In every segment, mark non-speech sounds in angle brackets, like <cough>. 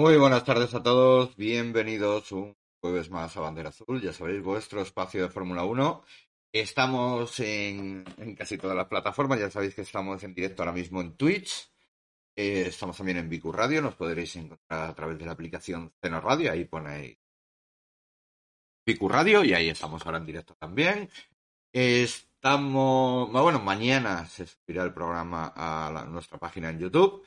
Muy buenas tardes a todos, bienvenidos un jueves más a Bandera Azul, ya sabéis, vuestro espacio de Fórmula 1. Estamos en, en casi todas las plataformas, ya sabéis que estamos en directo ahora mismo en Twitch, eh, estamos también en Bicu Radio, nos podréis encontrar a través de la aplicación Ceno Radio, ahí ponéis Bicu Radio y ahí estamos ahora en directo también. Estamos, bueno, mañana se subirá el programa a la- nuestra página en YouTube.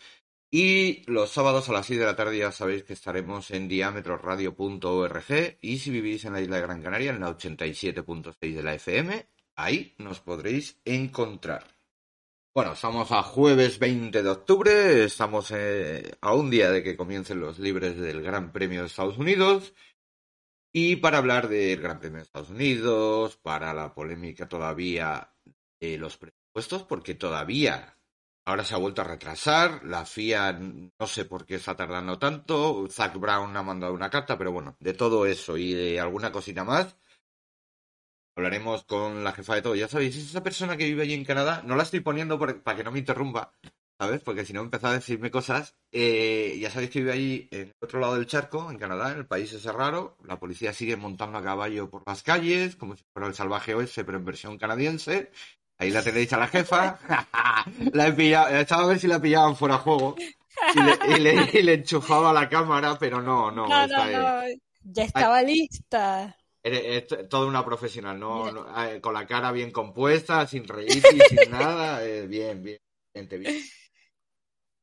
Y los sábados a las 6 de la tarde ya sabéis que estaremos en diametroradio.org y si vivís en la isla de Gran Canaria, en la 87.6 de la FM, ahí nos podréis encontrar. Bueno, estamos a jueves 20 de octubre, estamos eh, a un día de que comiencen los libres del Gran Premio de Estados Unidos. Y para hablar del Gran Premio de Estados Unidos, para la polémica todavía de los presupuestos, porque todavía Ahora se ha vuelto a retrasar, la FIA no sé por qué está tardando tanto, Zach Brown ha mandado una carta, pero bueno, de todo eso y de alguna cosita más, hablaremos con la jefa de todo. Ya sabéis, es esa persona que vive allí en Canadá, no la estoy poniendo por- para que no me interrumpa, ¿sabes? Porque si no empezó a decirme cosas, eh, ya sabéis que vive allí en el otro lado del charco, en Canadá, en el país ese raro, la policía sigue montando a caballo por las calles, como si fuera el salvaje oeste, pero en versión canadiense. Ahí la tenéis a la jefa. <laughs> la he pillado, he estado a ver si la pillaban fuera de juego. Y le, y le- y le enchufaba la cámara, pero no, no. No, esta no, es- no. Ya estaba lista. Eres- es toda una profesional, no, no, con la cara bien compuesta, sin reírse y sin nada. eh, bien, bien, gente, bien.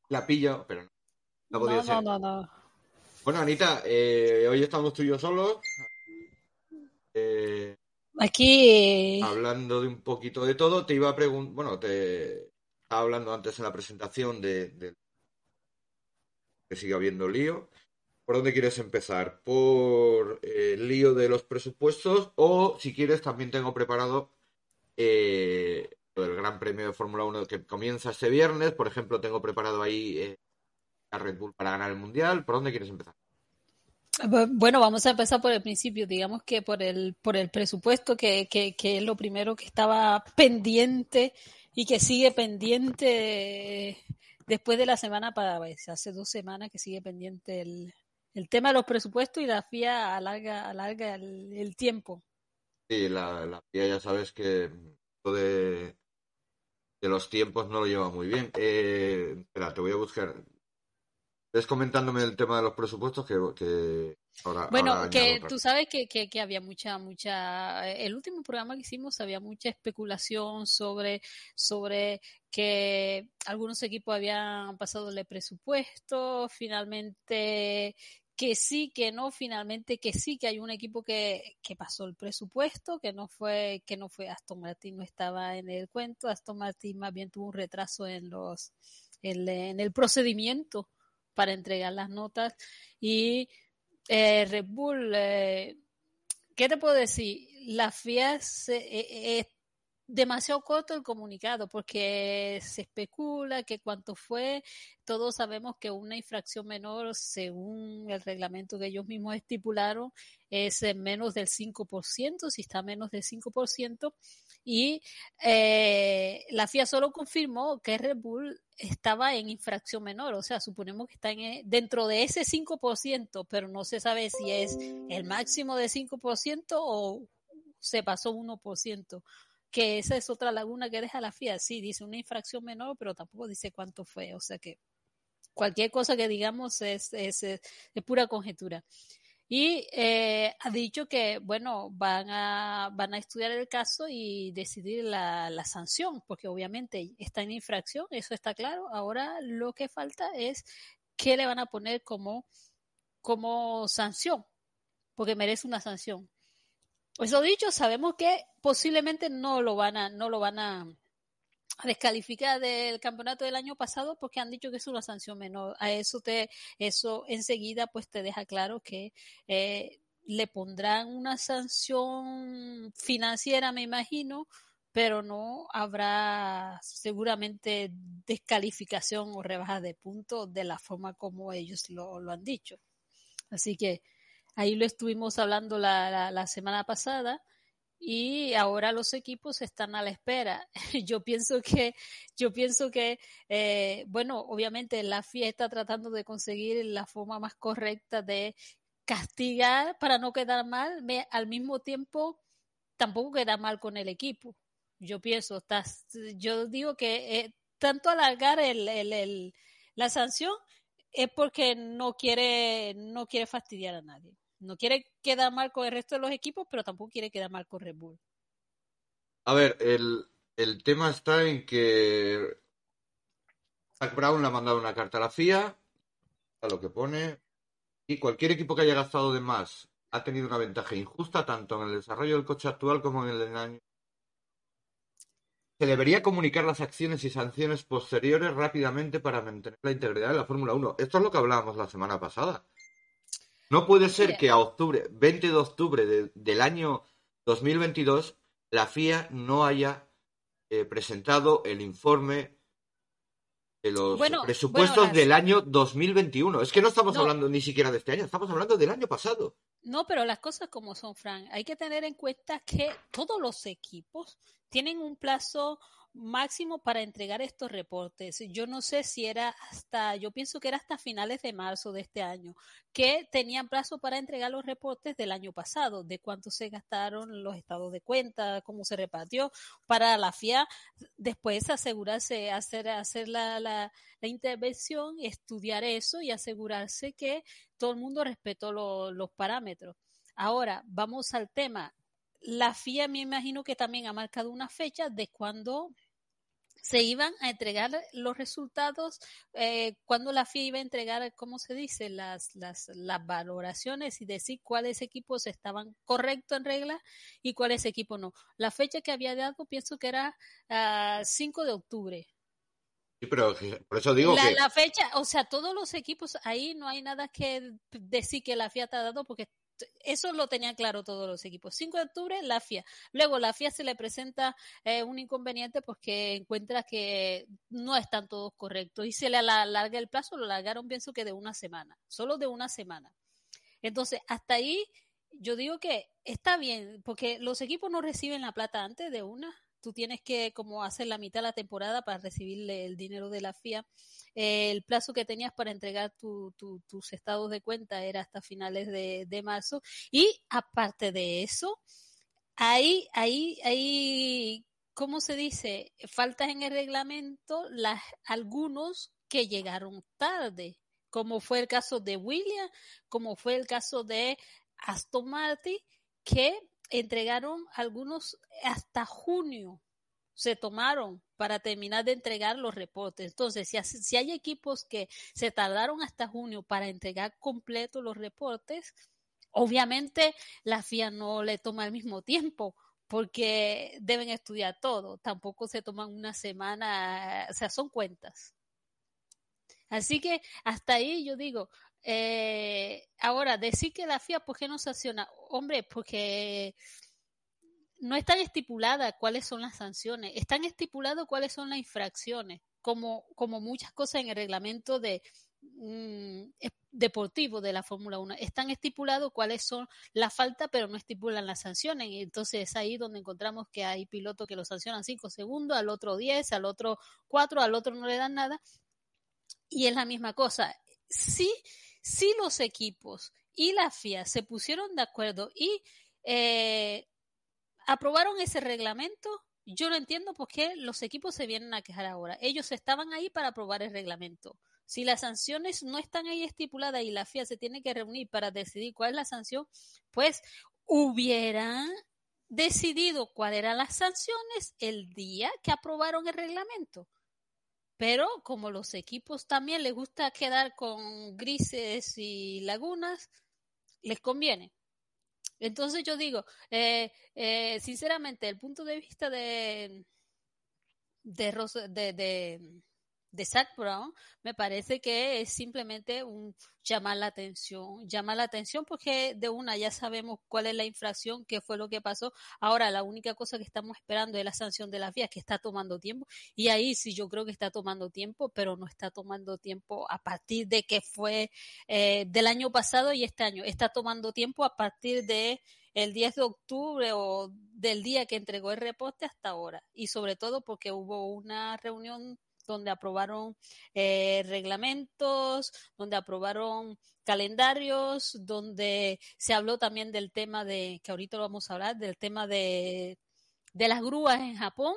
La pillo, pero no. No No, ser. no, no, no. Bueno, Anita, eh, hoy estamos tú y yo solos. Eh, Aquí, hablando de un poquito de todo, te iba a preguntar, bueno, te estaba hablando antes en la presentación de, de que sigue habiendo lío. ¿Por dónde quieres empezar? ¿Por eh, el lío de los presupuestos? O si quieres, también tengo preparado eh, del Gran Premio de Fórmula 1 que comienza este viernes. Por ejemplo, tengo preparado ahí eh, a Red Bull para ganar el Mundial. ¿Por dónde quieres empezar? Bu- bueno, vamos a empezar por el principio, digamos que por el, por el presupuesto, que, que, es lo primero que estaba pendiente y que sigue pendiente después de la semana para, pues, hace dos semanas que sigue pendiente el, el tema de los presupuestos y la FIA alarga, alarga el, el tiempo. Sí, la, la FIA ya sabes que de, de los tiempos no lo lleva muy bien. Eh, espera, te voy a buscar. Ves comentándome el tema de los presupuestos que, que ahora, Bueno, ahora que tú sabes que, que, que había mucha, mucha, el último programa que hicimos había mucha especulación sobre, sobre que algunos equipos habían pasado el presupuesto, finalmente que sí, que no, finalmente que sí, que hay un equipo que, que pasó el presupuesto, que no fue, que no fue Aston Martin, no estaba en el cuento, Aston Martin más bien tuvo un retraso en los, en, en el procedimiento para entregar las notas y eh, Red Bull, eh, ¿qué te puedo decir? La FIA se, eh, demasiado corto el comunicado porque se especula que cuánto fue, todos sabemos que una infracción menor según el reglamento que ellos mismos estipularon es menos del 5%, si está menos del 5%, y eh, la FIA solo confirmó que Red Bull estaba en infracción menor, o sea, suponemos que está en, eh, dentro de ese 5%, pero no se sabe si es el máximo de 5% o se pasó 1% que esa es otra laguna que deja la FIA. Sí, dice una infracción menor, pero tampoco dice cuánto fue. O sea que cualquier cosa que digamos es, es, es, pura conjetura. Y eh, ha dicho que, bueno, van a, van a estudiar el caso y decidir la, la sanción, porque obviamente está en infracción, eso está claro. Ahora lo que falta es qué le van a poner como, como sanción, porque merece una sanción. Eso dicho, sabemos que posiblemente no lo van a, no lo van a descalificar del campeonato del año pasado porque han dicho que es una sanción menor. A eso te, eso enseguida pues te deja claro que eh, le pondrán una sanción financiera, me imagino, pero no habrá seguramente descalificación o rebaja de puntos de la forma como ellos lo, lo han dicho. Así que Ahí lo estuvimos hablando la, la, semana pasada y ahora los equipos están a la espera. <laughs> Yo pienso que, yo pienso que, eh, bueno, obviamente la FIA está tratando de conseguir la forma más correcta de castigar para no quedar mal, me, al mismo tiempo tampoco queda mal con el equipo. Yo pienso, yo digo que eh, tanto alargar el, el, el, la sanción es porque no quiere, no quiere fastidiar a nadie. No quiere quedar mal con el resto de los equipos, pero tampoco quiere quedar mal con Red Bull. A ver, el, el tema está en que Zach Brown le ha mandado una carta a la FIA, a lo que pone, y cualquier equipo que haya gastado de más ha tenido una ventaja injusta tanto en el desarrollo del coche actual como en el año. Se debería comunicar las acciones y sanciones posteriores rápidamente para mantener la integridad de la Fórmula 1. Esto es lo que hablábamos la semana pasada. No puede ser que a octubre, 20 de octubre de, del año 2022, la FIA no haya eh, presentado el informe de los bueno, presupuestos bueno, las... del año 2021. Es que no estamos no. hablando ni siquiera de este año, estamos hablando del año pasado. No, pero las cosas como son, Frank, hay que tener en cuenta que todos los equipos tienen un plazo máximo para entregar estos reportes. Yo no sé si era hasta, yo pienso que era hasta finales de marzo de este año, que tenían plazo para entregar los reportes del año pasado, de cuánto se gastaron los estados de cuenta, cómo se repartió, para la FIA después asegurarse, hacer, hacer la, la, intervención, estudiar eso y asegurarse que todo el mundo respetó lo, los parámetros. Ahora, vamos al tema la FIA me imagino que también ha marcado una fecha de cuando se iban a entregar los resultados, eh, cuando la FIA iba a entregar, ¿cómo se dice?, las, las, las valoraciones y decir cuáles equipos estaban correctos en regla y cuáles equipos no. La fecha que había dado pienso que era uh, 5 de octubre. Sí, pero por eso digo la, que... La fecha, o sea, todos los equipos, ahí no hay nada que decir que la FIA te ha dado porque eso lo tenían claro todos los equipos. 5 de octubre, la FIA. Luego la FIA se le presenta eh, un inconveniente porque encuentra que no están todos correctos y se le alarga el plazo, lo alargaron pienso que de una semana, solo de una semana. Entonces, hasta ahí yo digo que está bien, porque los equipos no reciben la plata antes de una, tú tienes que como hacer la mitad de la temporada para recibirle el dinero de la FIA. Eh, el plazo que tenías para entregar tu, tu, tus estados de cuenta era hasta finales de, marzo. Y aparte de eso, hay, hay, hay, ¿cómo se dice? Faltas en el reglamento, las, algunos que llegaron tarde, como fue el caso de William, como fue el caso de Aston Martin, que entregaron algunos hasta junio. Se tomaron para terminar de entregar los reportes. Entonces, si, hay equipos que se tardaron hasta junio para entregar completo los reportes, obviamente la FIA no le toma el mismo tiempo porque deben estudiar todo. Tampoco se toman una semana, o sea, son cuentas. Así que hasta ahí yo digo, eh, ahora, decir que la FIA, ¿por qué no sanciona? Hombre, porque no están estipuladas cuáles son las sanciones, están estipuladas cuáles son las infracciones, como, como muchas cosas en el reglamento de mm, deportivo de la Fórmula 1. Están estipulados cuáles son las faltas, pero no estipulan las sanciones. Y entonces es ahí donde encontramos que hay pilotos que lo sancionan 5 segundos, al otro 10, al otro 4, al otro no le dan nada. Y es la misma cosa. Sí, sí los equipos y la FIA se pusieron de acuerdo y eh, aprobaron ese reglamento. Yo no entiendo por qué los equipos se vienen a quejar ahora. Ellos estaban ahí para aprobar el reglamento. Si las sanciones no están ahí estipuladas y la FIA se tiene que reunir para decidir cuál es la sanción, pues hubieran decidido cuáles eran las sanciones el día que aprobaron el reglamento. Pero como los equipos también les gusta quedar con grises y lagunas, les conviene. Entonces yo digo, eh, eh, sinceramente, el punto de vista de, de, de, de de Zach Brown me parece que es simplemente un llamar la atención, llamar la atención porque de una ya sabemos cuál es la infracción, qué fue lo que pasó. Ahora la única cosa que estamos esperando es la sanción de las vías que está tomando tiempo y ahí sí yo creo que está tomando tiempo, pero no está tomando tiempo a partir de que fue eh, del año pasado y este año. Está tomando tiempo a partir de el 10 de octubre o del día que entregó el reporte hasta ahora y sobre todo porque hubo una reunión donde aprobaron eh, reglamentos, donde aprobaron calendarios, donde se habló también del tema de, que ahorita lo vamos a hablar, del tema de, de las grúas en Japón.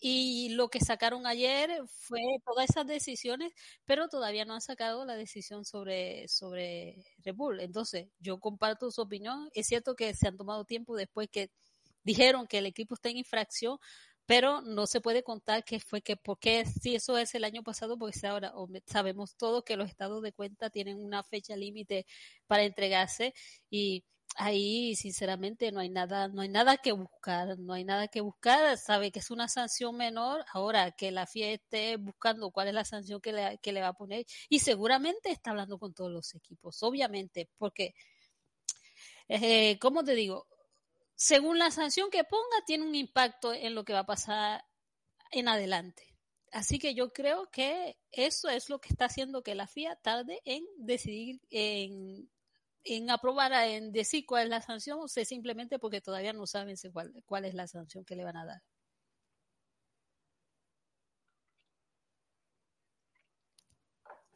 Y lo que sacaron ayer fue todas esas decisiones, pero todavía no han sacado la decisión sobre, sobre Red Bull. Entonces, yo comparto su opinión. Es cierto que se han tomado tiempo después que dijeron que el equipo está en infracción, pero no se puede contar qué fue que, porque si eso es el año pasado, pues ahora sabemos todos que los estados de cuenta tienen una fecha límite para entregarse y ahí sinceramente no hay nada, no hay nada que buscar, no hay nada que buscar, sabe que es una sanción menor, ahora que la FIA esté buscando cuál es la sanción que le, que le va a poner y seguramente está hablando con todos los equipos, obviamente, porque, eh, ¿cómo te digo? Según la sanción que ponga, tiene un impacto en lo que va a pasar en adelante. Así que yo creo que eso es lo que está haciendo que la FIA tarde en decidir, en, aprobar, en decir cuál es la sanción, o sea, simplemente porque todavía no saben cuál, cuál es la sanción que le van a dar.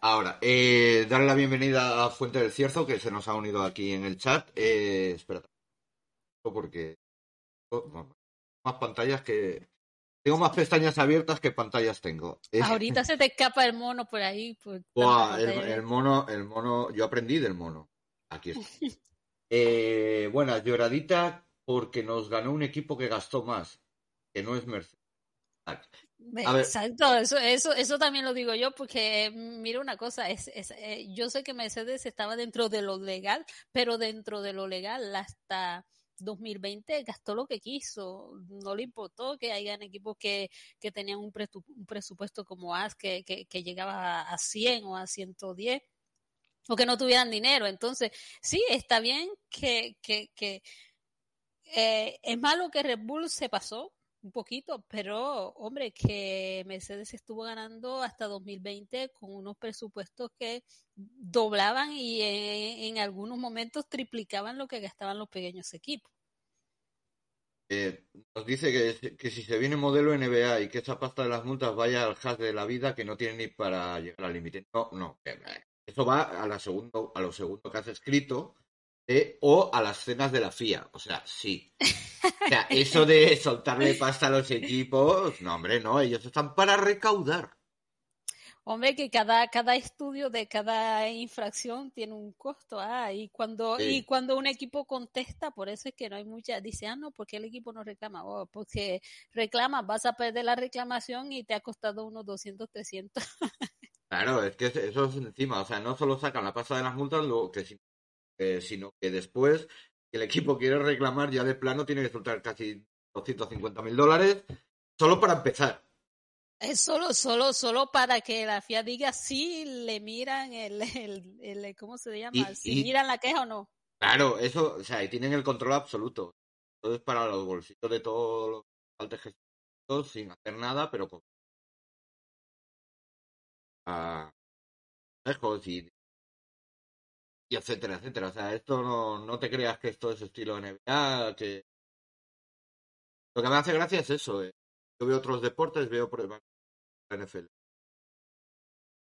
Ahora, eh, darle la bienvenida a Fuente del Cierzo, que se nos ha unido aquí en el chat. Eh, espera, porque más pantallas que tengo más pestañas abiertas que pantallas tengo. Ahorita se te escapa el mono por ahí. Por Buah, el, el, mono, el mono, yo aprendí del mono. Aquí está. eh, bueno, lloradita porque nos ganó un equipo que gastó más, que no es Mercedes. Exacto, eso, eso, eso también lo digo yo, porque mira una cosa, es, es eh, yo sé que Mercedes estaba dentro de lo legal, pero dentro de lo legal hasta 2020 gastó lo que quiso, no le importó que hayan equipos que, que tenían un, presupuesto como AS que, que, que, llegaba a 100 o a 110 o que no tuvieran dinero. Entonces, sí, está bien que, que, que eh, es malo que Red Bull se pasó, un poquito, pero hombre, que Mercedes estuvo ganando hasta 2020 con unos presupuestos que doblaban y en, en algunos momentos triplicaban lo que gastaban los pequeños equipos. Eh, nos dice que, que, si se viene modelo NBA y que esa pasta de las multas vaya al hash de la vida que no tiene ni para llegar al límite. No, no. Eso va a, la segundo, a lo segundo que has escrito eh, o a las cenas de la FIA. O sea, sí. O sea, <laughs> eso de soltarle pasta a los equipos, no, hombre, no, ellos están para recaudar. Hombre, que cada, cada estudio de cada infracción tiene un costo. Ah, y cuando, Sí. y cuando un equipo contesta, por eso es que no hay mucha, dice, ah, no, porque el equipo no reclama? Oh, porque reclama, vas a perder la reclamación y te ha costado unos 200, 300. Claro, es que eso es encima, o sea, no solo sacan la pasta de las multas, lo que, si- eh, sino que después si el equipo quiere reclamar ya de plano tiene que soltar casi 250 mil dólares solo para empezar. Es solo, solo, solo para que la FIA diga si le miran el, el, el- ¿cómo se llama? Y- si y- miran la queja o no. Claro, eso, o sea, y tienen el control absoluto. Todo es para los bolsillos de todos los altos gestionados sin hacer nada, pero con a lejos y, y etcétera, etcétera. O sea, esto no, no te creas que esto es estilo NBA, que lo que me hace gracia es eso. eh. Yo veo otros deportes, veo ejemplo la NFL.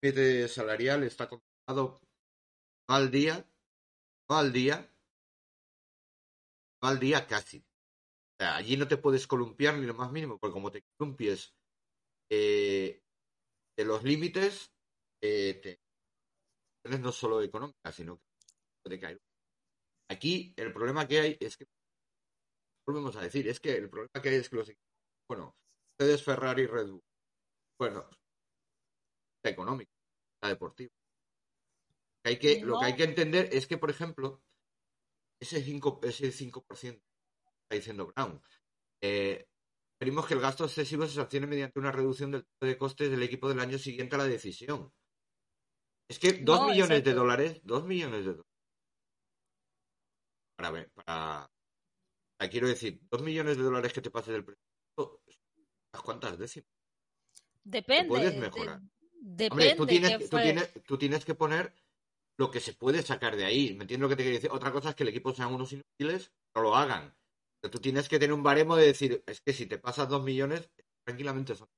El límite salarial está controlado al día, al día, al día casi. Allí no te puedes columpiar ni lo más mínimo, porque como te columpies eh, de los límites, eh, no solo económica, sino que puede caer. Aquí el problema que hay es que, volvemos a decir, es que el problema que hay es que los bueno, ustedes Ferrari y Red Bull, bueno, la económica, la deportiva. Que hay que, Lo que hay que entender es que, por ejemplo, ese 5%, ese 5% está diciendo Brown, eh, que el gasto excesivo se sancione mediante una reducción del de costes del equipo del año siguiente a la decisión. Es que dos No, millones de dólares, dos millones de dólares. Para ver, para, para- quiero decir, dos millones de dólares que te pases del presupuesto, ¿unas cuántas décimas? Depende. puedes de- mejorar. depende. Hombre, tú tienes, qué tú, fue. tienes, tú tienes que poner lo que se puede sacar de ahí. ¿Me entiendes lo que te quiero decir? Otra cosa es que el equipo sean unos inútiles, no lo hagan. Pero tú tienes que tener un baremo de decir, es que si te pasas dos millones, tranquilamente son.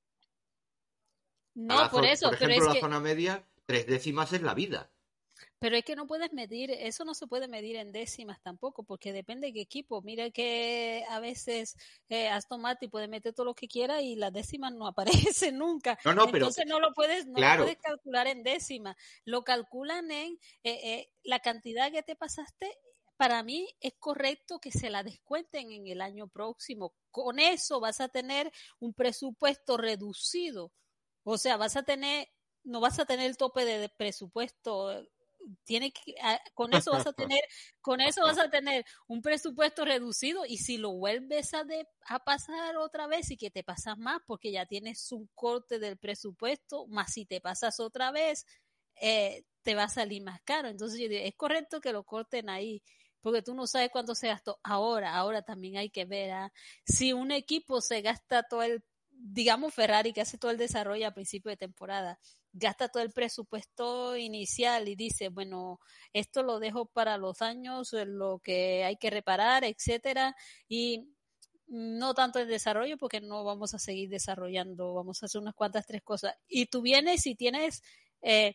No, por eso, por pero ejemplo, es la que, zona media, tres décimas es la vida. Pero es que no puedes medir, eso no se puede medir en décimas tampoco, porque depende de qué equipo. Mira que a veces eh, Aston Martin puede meter todo lo que quiera y las décimas no <laughs> aparecen nunca. No, no, pero- Entonces no lo puedes, no lo puedes calcular en décimas. Lo calculan en eh, eh, la cantidad que te pasaste. Para mí es correcto que se la descuenten en el año próximo. Con eso vas a tener un presupuesto reducido. O sea, vas a tener, no vas a tener el tope de presupuesto tiene que ah, con eso vas a <laughs> tener con eso vas a tener un presupuesto reducido y si lo vuelves a, de- a pasar otra vez y que te pasas más porque ya tienes un corte del presupuesto más si te pasas otra vez eh, te va a salir más caro. Entonces yo digo es correcto que lo corten ahí porque tú no sabes cuánto se gastó. Ahora ahora también hay que ver ah, si un equipo se gasta todo el digamos Ferrari que hace todo el desarrollo a principio de temporada gasta todo el presupuesto inicial y dice, bueno, esto lo dejo para los años, eh, lo que hay que reparar, etcétera, y no tanto el desarrollo porque no vamos a seguir desarrollando, vamos a hacer unas cuantas tres cosas. Y tú vienes y tienes eh,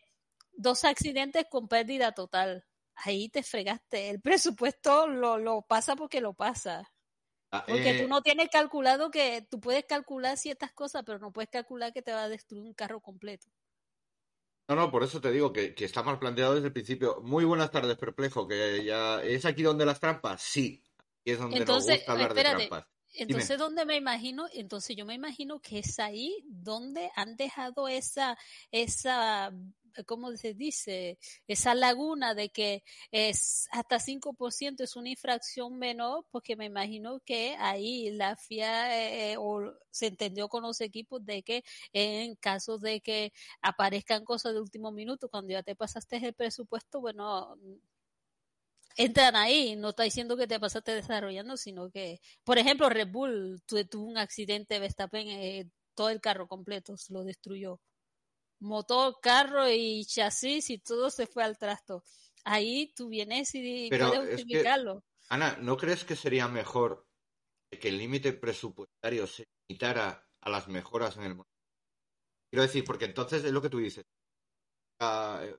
dos accidentes con pérdida total. Ahí te fregaste. El presupuesto lo, lo pasa porque lo pasa. Ah, Porque eh, tú no tienes calculado que tú puedes calcular ciertas cosas, pero no puedes calcular que te va a destruir un carro completo. No, no, por eso te digo que, que está mal planteado desde el principio. Muy buenas tardes, perplejo, que ya es aquí donde las trampas, sí. Y es donde Entonces, nos gusta hablar espérate, de trampas. Entonces, ¿dónde me imagino? Entonces, yo me imagino que es ahí donde han dejado esa, esa, ¿cómo se dice? Esa laguna de que es hasta 5% es una infracción menor, porque me imagino que ahí la FIA eh, o se entendió con los equipos de que en caso de que aparezcan cosas de último minuto, cuando ya te pasaste el presupuesto, bueno, entran ahí, no está diciendo que te pasaste desarrollando, sino que, por ejemplo, Red Bull tu- tuvo un accidente, Verstappen, eh, todo el carro completo se lo destruyó. Motor, carro y chasis y todo se fue al trasto. Ahí tú vienes y Pero puedes es que- justificarlo. Ana, ¿no crees que sería mejor que el límite presupuestario se limitara a las mejoras en el motor? Quiero decir, porque entonces es lo que tú dices. Ah, eh,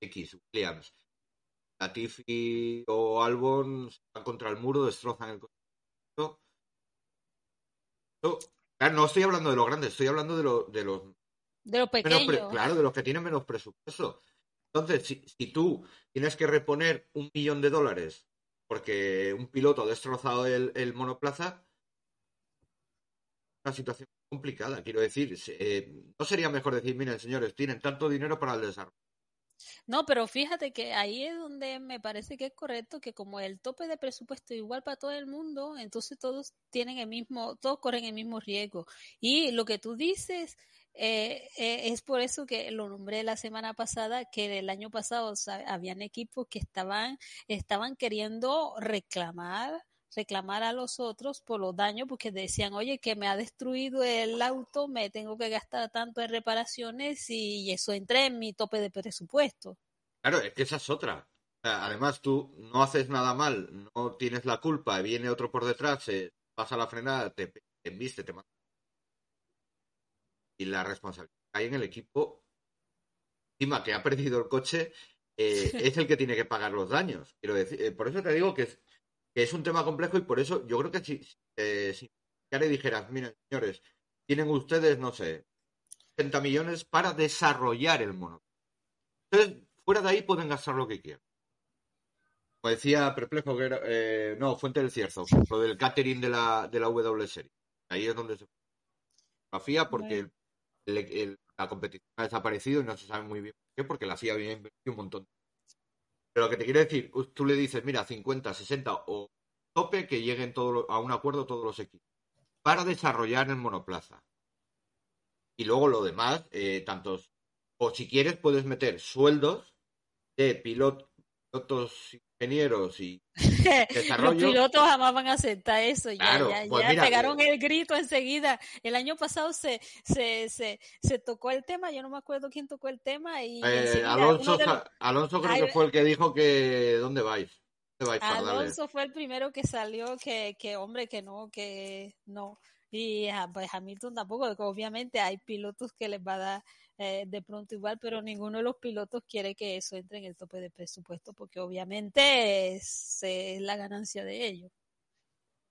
X, Williams, Latifi o Albon se van contra el muro, destrozan el coche. No estoy hablando de los grandes, estoy hablando de, lo- de los De menos pre- pequeños. claro, de los que tienen menos presupuesto. Entonces, si, si tú tienes que reponer un millón de dólares porque un piloto ha destrozado el, el monoplaza, una situación complicada, quiero decir. eh, ¿No sería mejor decir, miren, señores, tienen tanto dinero para el desarrollo? No, pero fíjate que ahí es donde me parece que es correcto que como el tope de presupuesto es igual para todo el mundo, entonces todos tienen el mismo, todos corren el mismo riesgo. Y lo que tú dices eh, eh, es por eso que lo nombré la semana pasada, que el año pasado o habían equipos que estaban, estaban queriendo reclamar reclamar a los otros por los daños porque decían, oye, que me ha destruido el auto, me tengo que gastar tanto en reparaciones y eso entra en mi tope de presupuesto. Claro, es que esa es otra. Además, tú no haces nada mal, no tienes la culpa, viene otro por detrás, se pasa la frenada, te, te embiste, te mata. Y la responsabilidad cae en el equipo, encima que ha perdido el coche, eh, es el que tiene que pagar los daños. Quiero decir, eh, por eso te digo que es, que es un tema complejo y por eso yo creo que si, eh, si ya le dijeras, miren, señores, tienen ustedes, no sé, 60 millones para desarrollar el mono. Entonces, fuera de ahí pueden gastar lo que quieran. Como decía Perplejo, que era, eh, no, Fuente del Cierzo, lo del catering de la, de la W Series. Ahí es donde se la FIA porque la competición ha desaparecido y no se sabe muy bien por qué, porque la FIA había invertido un montón. Pero lo que te quiero decir, tú le dices, mira, 50, 60 o tope que lleguen todos los- a un acuerdo todos los equipos para desarrollar el monoplaza. Y luego lo demás, eh, tantos, o si quieres puedes meter sueldos de pilot- pilotos, ingenieros y <laughs> Los pilotos jamás van a aceptar eso. Ya, Claro, ya, pues ya mira, pegaron eh, el grito enseguida. El año pasado se, se, se, se tocó el tema, yo no me acuerdo quién tocó el tema y Eh, Alonso, los- Alonso creo Ay, que fue el que dijo que ¿dónde vais? ¿Dónde vais, pardales? Alonso fue el primero que salió que, que hombre, que no, que no. Y a- pues Hamilton tampoco, porque obviamente hay pilotos que les va a dar eh, de pronto igual, pero ninguno de los pilotos quiere que eso entre en el tope de presupuesto, porque obviamente es, la ganancia de ellos.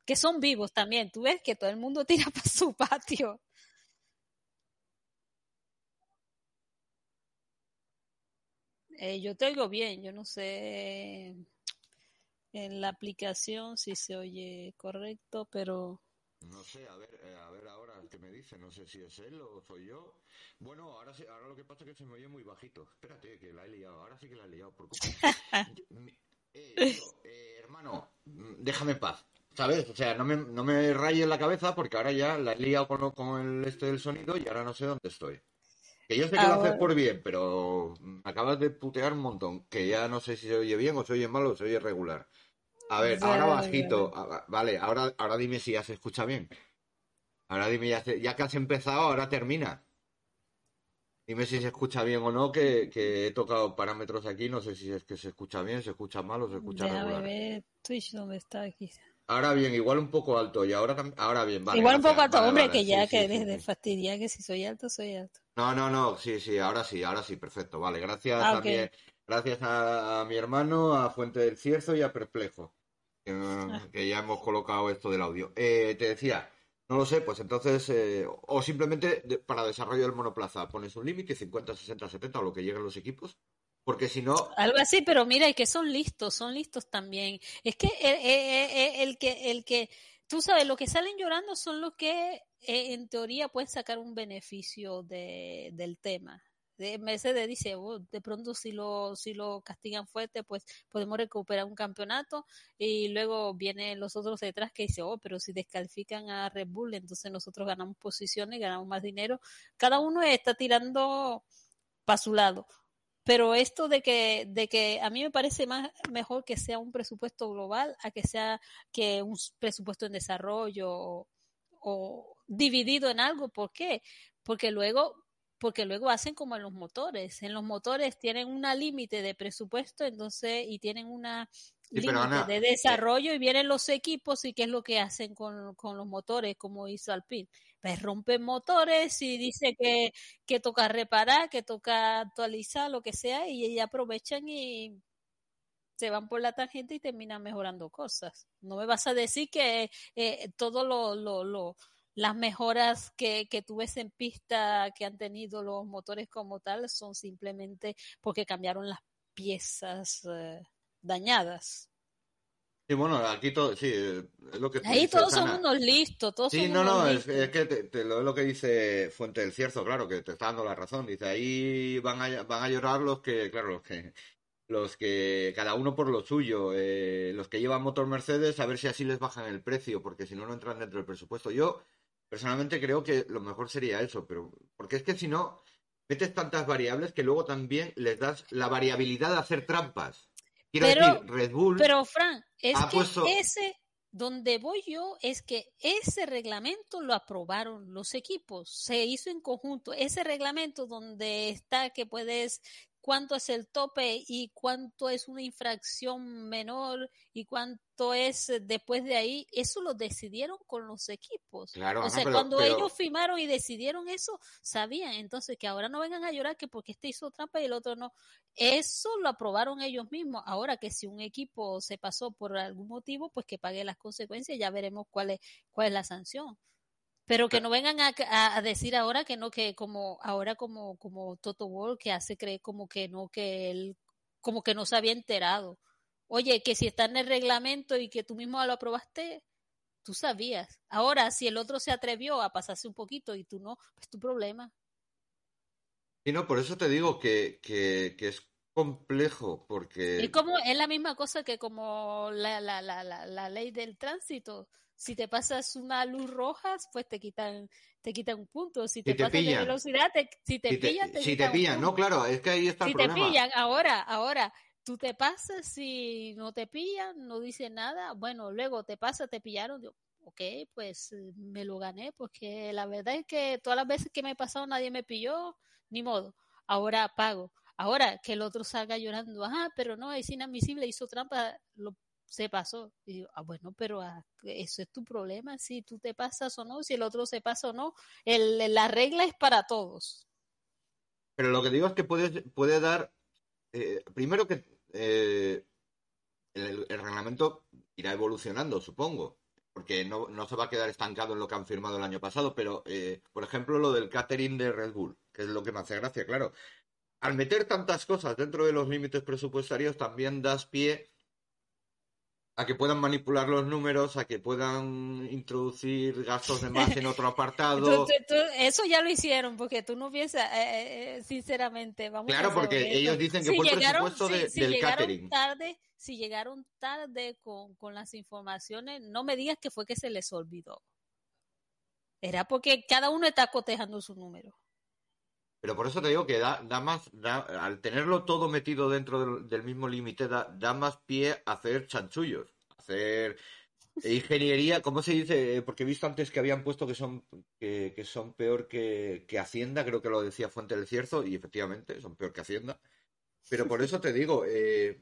Que son vivos también, tú ves que todo el mundo <laughs> tira para su patio. Eh, yo te oigo bien, yo no sé en la aplicación si se oye correcto, pero No sé, a ver, eh, a ver ahora qué me dice, no sé si es él o soy yo. Bueno, ahora sí, ahora lo que pasa es que se me oye muy bajito. Espérate, que la he liado, ahora sí que la he liado por <laughs> eh, tío, eh, hermano, mm, déjame en paz, ¿sabes? O sea, no me, no me rayes la cabeza porque ahora ya la he liado con, con el este del sonido y ahora no sé dónde estoy. Que yo sé que lo Ahora- haces por bien, pero me acabas de putear un montón. Que ya no sé si se oye bien o se oye mal o se oye regular. A ver, Ya, ahora bajito. Vale, ahora, ahora dime si ya se escucha bien. Ahora dime, ya, se- ya que has empezado, ahora termina. Dime si se escucha bien o no, que, que he tocado parámetros aquí, no sé si es que se escucha bien, se escucha mal o se escucha déjame regular. ver Twitch dónde está aquí. Ahora bien, igual un poco alto y ahora ahora bien, vale. Igual un poco alto, vale, hombre, vale, que ya sí, que sí, de fastidiar que si soy alto, soy alto. No, no, no, sí, sí, ahora sí, ahora sí, perfecto, vale. Gracias Ah, también, gracias a, a mi hermano, a Fuente del Cierzo y a Perplejo, que, Ah. que ya hemos colocado esto del audio. Eh, te decía, no lo sé, pues entonces, eh, o simplemente de- para desarrollo del monoplaza pones un límite, 50, 60, 70, o lo que lleguen los equipos, porque si no, Algo así, pero mira, y que son listos, son listos también. Es que el, el- el- el que, el que, tú sabes, los que salen llorando son los que eh, en teoría pueden sacar un beneficio de, del tema. De Mercedes dice, "Oh, de pronto si lo, si lo castigan fuerte, pues podemos recuperar un campeonato y luego vienen los otros detrás que dicen, oh, pero si descalifican a Red Bull, entonces nosotros ganamos posiciones, ganamos más dinero. Cada uno está tirando para su lado. Pero esto de que, de que a mí me parece más mejor que sea un presupuesto global a que sea que un presupuesto en desarrollo o, o dividido en algo. ¿Por qué? Porque luego, porque luego hacen como en los motores. En los motores tienen una límite de presupuesto, entonces, y tienen una límite Ana, de desarrollo y vienen los equipos y qué es lo que hacen con, con los motores, como hizo Alpine. Pues rompen motores y dice que, que toca reparar, que toca actualizar, lo que sea, y ellos aprovechan y se van por la tangente y terminan mejorando cosas. No me vas a decir que eh, todo lo, lo, lo, las mejoras que, que tú ves en pista que han tenido los motores como tal son simplemente porque cambiaron las piezas eh, dañadas. Sí, bueno, aquí todo, sí, es lo que Ahí dices, todos Ana. son unos listos, todos Sí, son no, unos no, es, listos. es que te, te lo, es lo que dice Fuente del Cierzo, claro, que te está dando la razón. Dice, ahí van a, van a llorar los que, claro, los que, los que, cada uno por lo suyo, eh, los que llevan motor Mercedes, a ver si así les bajan el precio, porque si no, no entran dentro del presupuesto. Yo, personalmente, creo que lo mejor sería eso, pero, porque es que si no, metes tantas variables que luego también les das la variabilidad de hacer trampas. Quiero Pero- decir, Red Bull, Pero, Fran, es que puesto- ese, donde voy yo, es que ese reglamento lo aprobaron los equipos, se hizo en conjunto. Ese reglamento donde está que puedes, cuánto es el tope y cuánto es una infracción menor y cuánto es eh, después de ahí, eso lo decidieron con los equipos. Claro, o sea, pero- cuando pero- ellos firmaron y decidieron eso, sabían. Entonces, que ahora no vengan a llorar que porque este hizo trampa y el otro no. Eso lo aprobaron ellos mismos. Ahora que si un equipo se pasó por algún motivo, pues que pague las consecuencias, ya veremos cuál es, cuál es la sanción. Pero que no vengan a, a- decir ahora que no, que como, ahora como, como Toto Wolff que hace creer como que no, que él, como que no se había enterado. Oye, que si está en el reglamento y que tú mismo lo aprobaste, tú sabías. Ahora, si el otro se atrevió a pasarse un poquito y tú no, pues tu problema. Sí, no, por eso te digo que, que, que es complejo, porque... Es como, es la misma cosa que como la, la, la, la, la ley del tránsito. Si te pasas una luz roja, pues te quitan, te quitan un punto. Si te, te pasas de velocidad, te- si te si te, pillan, te si quitan te pillan, no, claro, es que ahí está Si el te problema. pillan, ahora, ahora, tú te pasas, si no te pillan, no dice nada, bueno, luego te pasa, te pillaron, digo, ok, pues eh, me lo gané, porque la verdad es que todas las veces que me he pasado nadie me pilló, ni modo, ahora pago. Ahora que el otro salga llorando, ah, pero no, es inadmisible, hizo trampa, lo, se pasó. Y digo, ah, bueno, pero ah, eso es tu problema, si tú te pasas o no, si el otro se pasa o no, el, la regla es para todos. Pero lo que digo es que puede, puede dar... eh, primero que eh, el, el reglamento irá evolucionando, supongo. Porque no, no se va a quedar estancado en lo que han firmado el año pasado. Pero, eh, por ejemplo, lo del catering de Red Bull, que es lo que me hace gracia, claro. Al meter tantas cosas dentro de los límites presupuestarios, también das pie a que puedan manipular los números, a que puedan introducir gastos de más en otro apartado. <laughs> Tú- tú- tú- eso ya lo hicieron, porque tú no piensas, eh, eh, sinceramente, vamos Claro, a porque ellos dicen que fue el presupuesto de- del llegaron catering. tarde, si llegaron tarde con, con las informaciones, no me digas que fue que se les olvidó. Era porque cada uno está cotejando su número. Pero por eso te digo que da, da más, da- al tenerlo todo metido dentro del, del mismo límite, da, da más pie a hacer chanchullos, a hacer ingeniería, ¿cómo se dice? Eh, Porque he visto antes que habían puesto que son, que, que son peor que, que Hacienda, creo que lo decía Fuente del Cierzo, y efectivamente son peor que Hacienda. Pero por eso te digo, eh,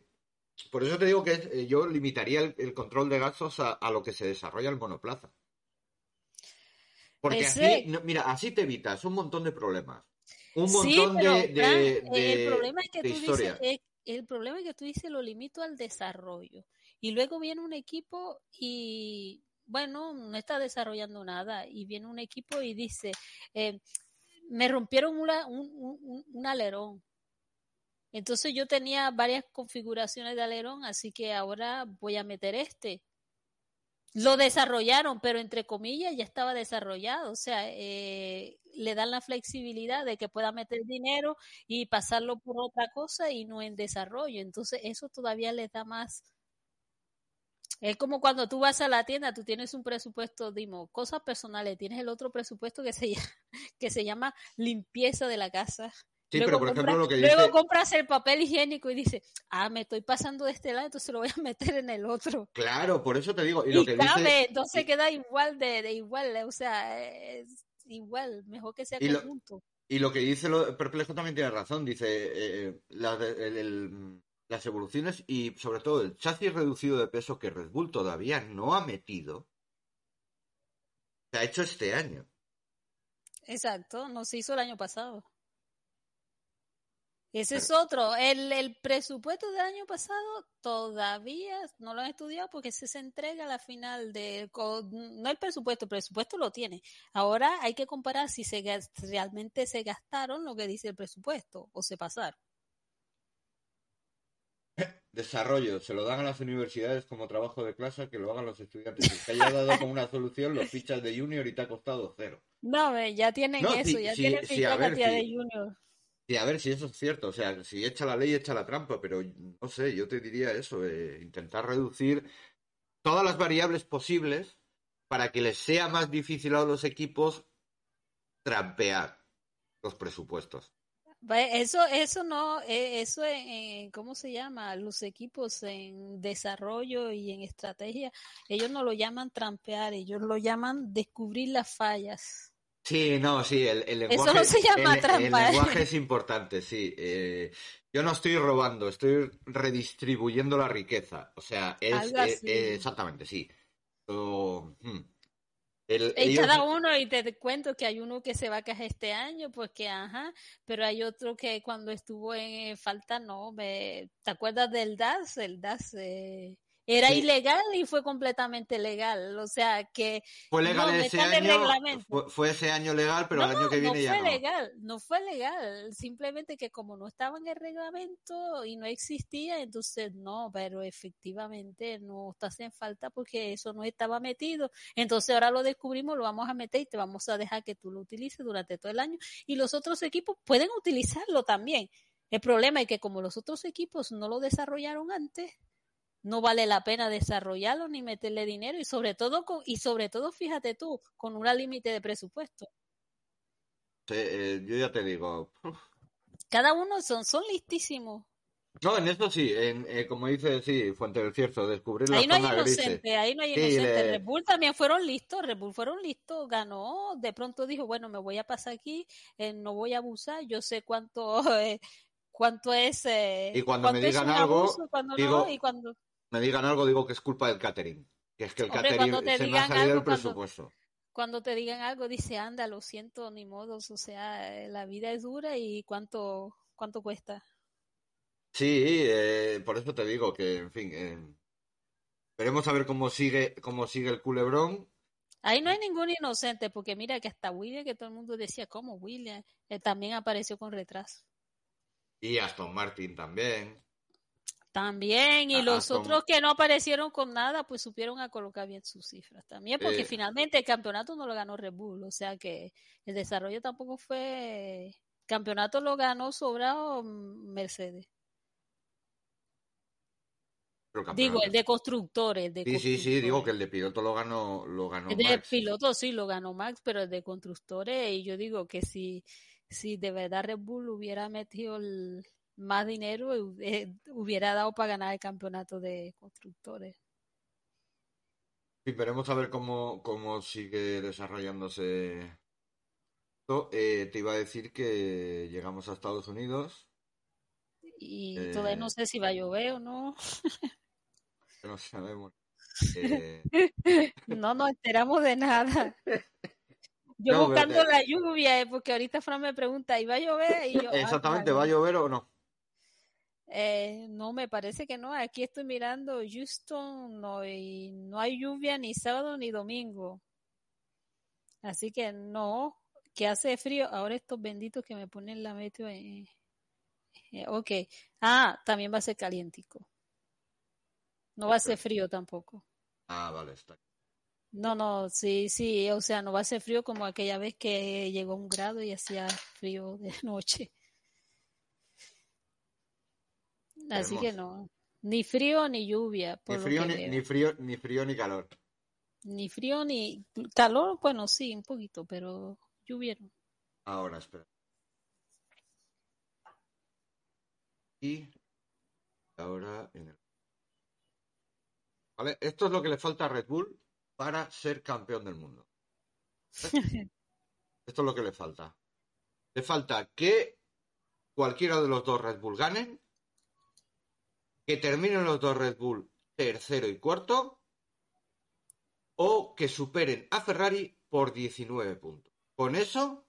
por eso te digo que eh, yo limitaría el, el control de gastos a, a lo que se desarrolla el monoplaza. Porque Ese- así, mira, así te evitas un montón de problemas. Un Sí, pero, de, Fran, de, el problema es que tú historia. dices, eh, el problema es que tú dices lo limito al desarrollo. Y luego viene un equipo y, bueno, no está desarrollando nada. Y viene un equipo y dice, eh, me rompieron una- un, un- un- un alerón. Entonces yo tenía varias configuraciones de alerón, así que ahora voy a meter este. Lo desarrollaron, pero entre comillas ya estaba desarrollado. O sea, eh, le dan la flexibilidad de que pueda meter dinero y pasarlo por otra cosa y no en desarrollo. Entonces, eso todavía les da más. Es como cuando tú vas a la tienda, tú tienes un presupuesto, dimos, cosas personales, tienes el otro presupuesto que se <laughs> que se llama limpieza de la casa. Sí, pero por ejemplo compras- lo que luego compras el papel higiénico y dices, ah, me estoy pasando de este lado, entonces lo voy a meter en el otro. claro, por eso te digo, y Y, lo que cabe, dice, entonces y- queda igual de, de igual, o sea, es igual, mejor que sea Y lo- conjunto. y lo que dice lo, Perplejo también tiene razón, dice eh, la- el- el- las evoluciones y sobre todo el chasis reducido de peso que Red Bull todavía no ha metido, se ha hecho este año. Exacto, no se hizo el año pasado. Ese es otro. El, el presupuesto del año pasado todavía no lo han estudiado porque ese se entrega a la final de... no el presupuesto, el presupuesto lo tiene. Ahora hay que comparar si se realmente se gastaron lo que dice el presupuesto o se pasaron. <coughs> Desarrollo, se lo dan a las universidades como trabajo de clase que lo hagan los estudiantes. Si te haya dado como una solución, los fichas de junior y te ha costado cero. No, ya tienen No, eso, ya tienen ficha cantidad sí. de junior. Y a ver si eso es cierto, o sea, si echa la ley, echa la trampa, pero no sé, yo te diría eso, eh, intentar reducir todas las variables posibles para que les sea más difícil a los equipos trampear los presupuestos. Eso, eso no, eh, eso en- ¿cómo se llama? Los equipos en desarrollo y en estrategia, ellos no lo llaman trampear, ellos lo llaman descubrir las fallas. Sí, no, sí, el, el lenguaje, Eso no se llama el- trampa, el lenguaje es importante, sí. Eh, yo no estoy robando, estoy redistribuyendo la riqueza. O sea, es eh, exactamente, sí. So, hmm. El- Y ellos- cada uno, y te cuento que hay uno que se va a cajar este año, pues que ajá, pero hay otro que cuando estuvo en falta, no, me, ¿te acuerdas del DAS? El DAS eh, era Sí. ilegal y fue completamente legal, o sea que Fue legal no, ese año, fue, fue ese año legal, pero no, el año que viene no ya fue no. legal, no fue legal, simplemente que como no estaba en el reglamento y no existía, entonces no, pero efectivamente no te hacen falta porque eso no estaba metido. Entonces ahora lo descubrimos, lo vamos a meter y te vamos a dejar que tú lo utilices durante todo el año y los otros equipos pueden utilizarlo también. El problema es que como los otros equipos no lo desarrollaron antes, no vale la pena desarrollarlo ni meterle dinero y sobre todo con, y sobre todo fíjate tú con una límite de presupuesto. Sí, eh, yo ya te digo. Cada uno son, son listísimos. No, en esto sí, en, eh, como dice, sí, Fuente del Cierto, descubrir la Ahí no hay zona gris. inocente, ahí no hay Sí, inocente. le- Red Bull también fueron listos, Red Bull fueron listos, ganó, de pronto dijo, bueno, me voy a pasar aquí, eh, no voy a abusar, yo sé cuánto, <laughs> eh, cuánto es, eh, Y cuando me digan un algo, abuso, cuando digo, no, y cuando, Me digan algo, digo que es culpa del catering. Que es que el Hombre, catering se me ha salido algo, el presupuesto. cuando te digan algo, dice, anda, lo siento, ni modos, o sea, eh, la vida es dura y cuánto, cuánto cuesta. Sí, eh, por eso te digo que, en fin, eh, veremos a ver cómo sigue, cómo sigue el culebrón. Ahí no hay ningún inocente, porque mira que hasta William, que todo el mundo decía, ¿cómo William? Él también apareció con retraso. Y Aston Martin también. También, y los otros que no aparecieron con nada, pues supieron a colocar bien sus cifras también, porque Eh. finalmente el campeonato no lo ganó Red Bull, o sea que el desarrollo tampoco fue, campeonato lo ganó sobrado Mercedes. Digo, el de constructores, el de Sí, sí, sí, digo que el de piloto lo ganó, lo ganó El de Max. pilotos sí lo ganó Max, pero el de constructores, y yo digo que si, si de verdad Red Bull hubiera metido el- más dinero, eh, hubiera dado para ganar el campeonato de constructores. Sí, veremos a ver cómo, cómo sigue desarrollándose esto. Eh, te iba a decir que llegamos a Estados Unidos, Y Eh. todavía no sé si va a llover o no. no sabemos. Eh, <laughs> No nos enteramos de nada. Yo No, buscando pero- la lluvia, eh, porque ahorita Fran me pregunta, ¿y va a llover? Y yo, <laughs> ah, exactamente. ¿va a llover o no? Eh, no, me parece que no. Aquí estoy mirando Houston, no, y no hay lluvia ni sábado ni domingo. Así que no, que hace frío. Ahora estos benditos que me ponen la meteo. eh, eh, ok. Ah, también va a ser calientico. No va a ser frío tampoco. Ah, vale, está. No, no, sí, sí, o sea, no va a ser frío como aquella vez que llegó un grado y hacía frío de <laughs> noche. Así que no, ni frío ni lluvia, por Ni frío ni, frío, ni frío ni calor. Ni frío ni calor, bueno, sí, un poquito, pero lluvia no. Ahora, espera. Y ahora en el... Vale, esto es lo que le falta a Red Bull para ser campeón del mundo. <laughs> Esto es lo que le falta. Le falta que cualquiera de los dos Red Bull ganen, que terminen los dos Red Bull tercero y cuarto, o que superen a Ferrari por 19 puntos. Con eso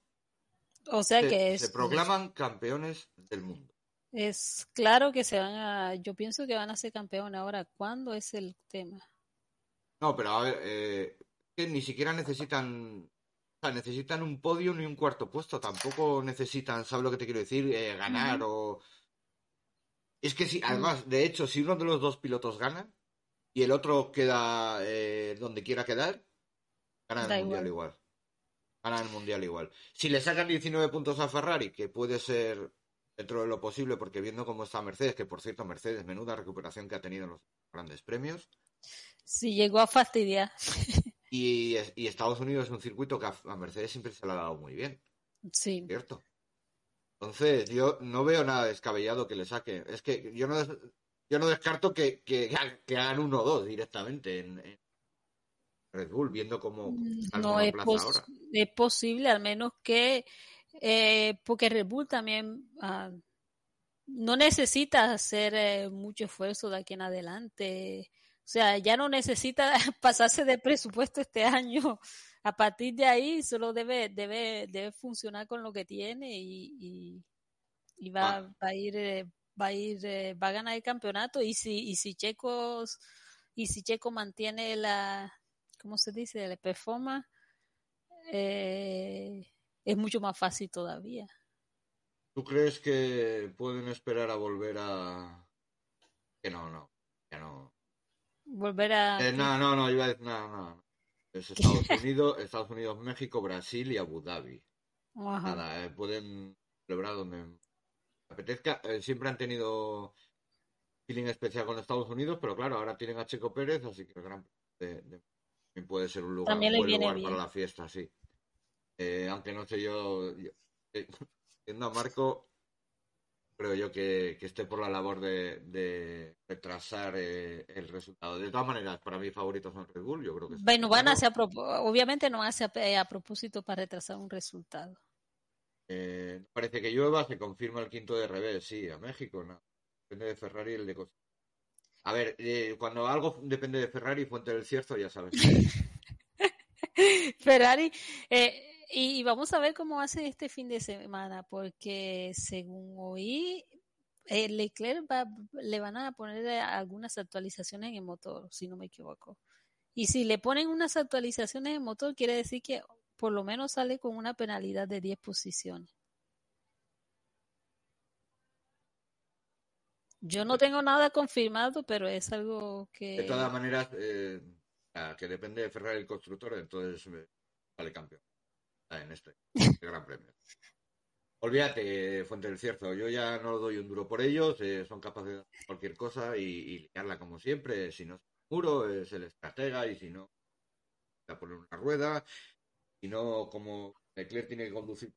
O sea se, que es se proclaman campeones del mundo. Es claro que se van a, yo pienso que van a ser campeones ahora. ¿Cuándo es el tema? No, pero a ver, eh, que ni siquiera necesitan, o sea, necesitan un podio ni un cuarto puesto, tampoco necesitan, ¿sabes lo que te quiero decir? Eh, ganar o... Es que si, además, de hecho, si uno de los dos pilotos gana y el otro queda eh, donde quiera quedar, ganan Da el mundial igual. igual. Ganan el mundial igual. Si le sacan 19 puntos a Ferrari, que puede ser dentro de lo posible, porque viendo cómo está Mercedes, que por cierto, Mercedes, menuda recuperación que ha tenido en los grandes premios, Si llegó a fastidiar. y, y Estados Unidos es un circuito que a, a Mercedes siempre se le ha dado muy bien. Sí. ¿cierto? Entonces, yo no veo nada descabellado que le saque. Es que yo no, yo no descarto que, que, que hagan uno o dos directamente en, en Red Bull, viendo cómo el No es, monoplaza pos- ahora. es posible, al menos que, eh, porque Red Bull también ah, no necesita hacer eh, mucho esfuerzo de aquí en adelante. O sea, ya no necesita <laughs> pasarse de presupuesto este año. A partir de ahí solo debe, debe, debe funcionar con lo que tiene y, y, y va, Ah. va a ir, eh, va a ir, eh, va a ganar el campeonato. Y si, y si Checos, y si Checo mantiene la, ¿cómo se dice? La performance, eh, es mucho más fácil todavía. ¿Tú crees que pueden esperar a volver a... Que no, no, que no. Volver a... Eh, no, no, no, iba a decir, no, no. Es Estados Unidos, Estados Unidos, México, Brasil y Abu Dhabi. Ajá. Nada, eh, pueden celebrar donde apetezca. Eh, siempre han tenido feeling especial con Estados Unidos, pero claro, ahora tienen a Checo Pérez, así que el Gran de- de- también puede ser un lugar, También un le buen viene lugar bien. para la fiesta, sí. Eh, aunque no sé yo, yo- <laughs> viendo a Marco, creo yo que, que esté por la labor de, de retrasar eh, el resultado. De todas maneras, para mí favoritos son Red Bull, yo creo que. Bueno, van a Claro. hacer a propo- obviamente no hace a, eh, a propósito para retrasar un resultado. Eh, parece que llueva, se confirma el quinto de revés, sí, a México, no. Depende de Ferrari y el de Costa. A ver, eh, cuando algo depende de Ferrari, Fuente del Cierzo, ya sabes. <laughs> Ferrari, eh, y vamos a ver cómo hace este fin de semana, porque según oí, eh, Leclerc va, le van a poner eh, algunas actualizaciones en el motor, si no me equivoco. Y si le ponen unas actualizaciones en el motor, quiere decir que por lo menos sale con una penalidad de 10 posiciones. Yo no tengo nada confirmado, pero es algo que... De todas maneras, eh, ah, que depende de Ferrari el constructor, entonces eh, sale campeón. Ah, en este, gran premio. Olvídate, Fuente del Cierzo, yo ya no doy un duro por ellos, eh, son capaces de hacer cualquier cosa y, liarla como siempre. Si no es muro, es el estratega, y si no, a poner una rueda. Si no, como Leclerc tiene que conducir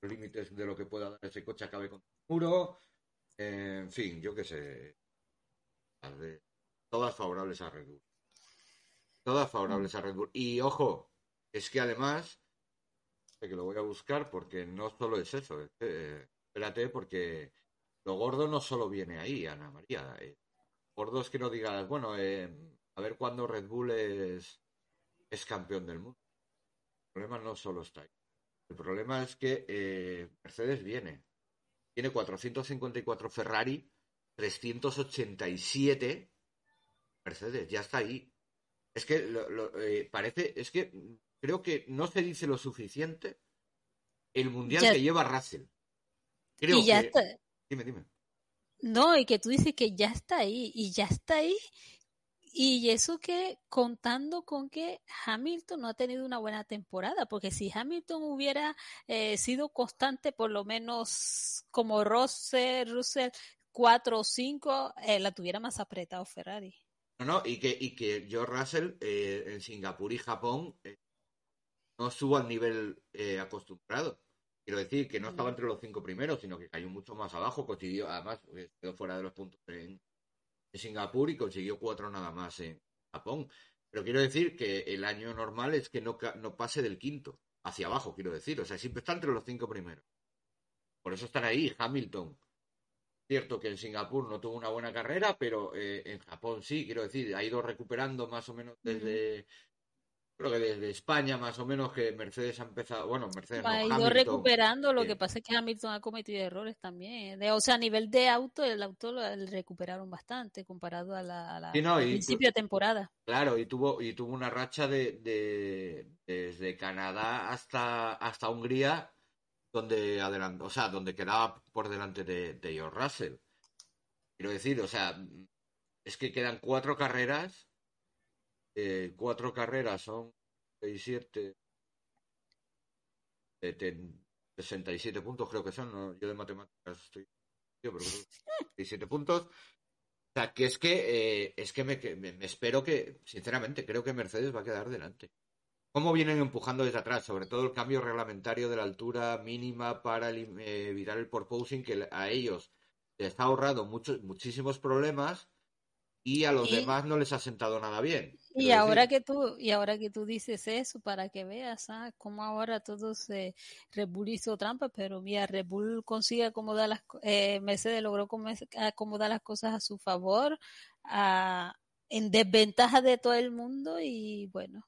los límites de lo que pueda dar ese coche, acabe con el muro. En fin, yo qué sé. Todas favorables a Red Bull. Todas favorables a Red Bull. Y ojo, es que además, que lo voy a buscar porque no solo es eso. eh, espérate, porque lo gordo no solo viene ahí, Ana María. eh, gordo es que no digas, bueno, eh, a ver cuándo Red Bull es, es campeón del mundo. El problema no solo está ahí. El problema es que Mercedes viene. Tiene 454 Ferrari, 387 Mercedes, ya está ahí. Es que parece, es que creo que no se dice lo suficiente el mundial Ya- que lleva Russell. Creo y ya que. está. Dime, dime. No, y que tú dices que ya está ahí, y ya está ahí. Y eso que contando con que Hamilton no ha tenido una buena temporada, porque si Hamilton hubiera eh, sido constante, por lo menos como Russell, Russell 4 o 5, eh, la tuviera más apretado Ferrari. No, no, y que, y que George Russell eh, en Singapur y Japón eh, no estuvo al nivel eh, acostumbrado. Quiero decir que no estaba entre los cinco primeros, sino que cayó mucho más abajo. Consiguió, además, quedó fuera de los puntos en, en Singapur y consiguió cuatro nada más en Japón. Pero quiero decir que el año normal es que no, no pase del quinto hacia abajo, quiero decir. O sea, siempre está entre los cinco primeros. Por eso están ahí. Hamilton, Cierto que en Singapur no tuvo una buena carrera, pero eh, en Japón sí, quiero decir, ha ido recuperando más o menos desde creo que desde España más o menos que Mercedes ha empezado, bueno, Mercedes no, ha ido Hamilton, recuperando, lo eh, que pasa es que Hamilton ha cometido errores también. De- o sea, a nivel de auto, el auto lo lo recuperaron bastante comparado a la, a la- Sí, no, al principio de temporada. Claro, y tuvo, y tuvo una racha de, de- desde Canadá hasta, hasta Hungría, donde adelantó, o sea, donde quedaba por delante de, de George Russell. Quiero decir, o sea, es que quedan cuatro carreras, eh, cuatro carreras son 67, 67 puntos creo que son, ¿no? yo de matemáticas estoy, yo, pero creo que 67 puntos. O sea, que es que, eh, es que me, que me- me espero que, sinceramente, creo que Mercedes va a quedar delante. ¿Cómo vienen empujando desde atrás? Sobre todo el cambio reglamentario de la altura mínima para elim- eh, evitar el porpoising, que a ellos les ha ahorrado muchos, muchísimos problemas y a los Y- demás no les ha sentado nada bien. Y Quiero ahora decir, que tú, y ahora que tú dices eso, para que veas, ¿ah? cómo ahora todo se Red Bull hizo trampa, pero mira, Red Bull consigue acomodar las, eh, Mercedes logró acomodar las cosas a su favor, a- en desventaja de todo el mundo y bueno,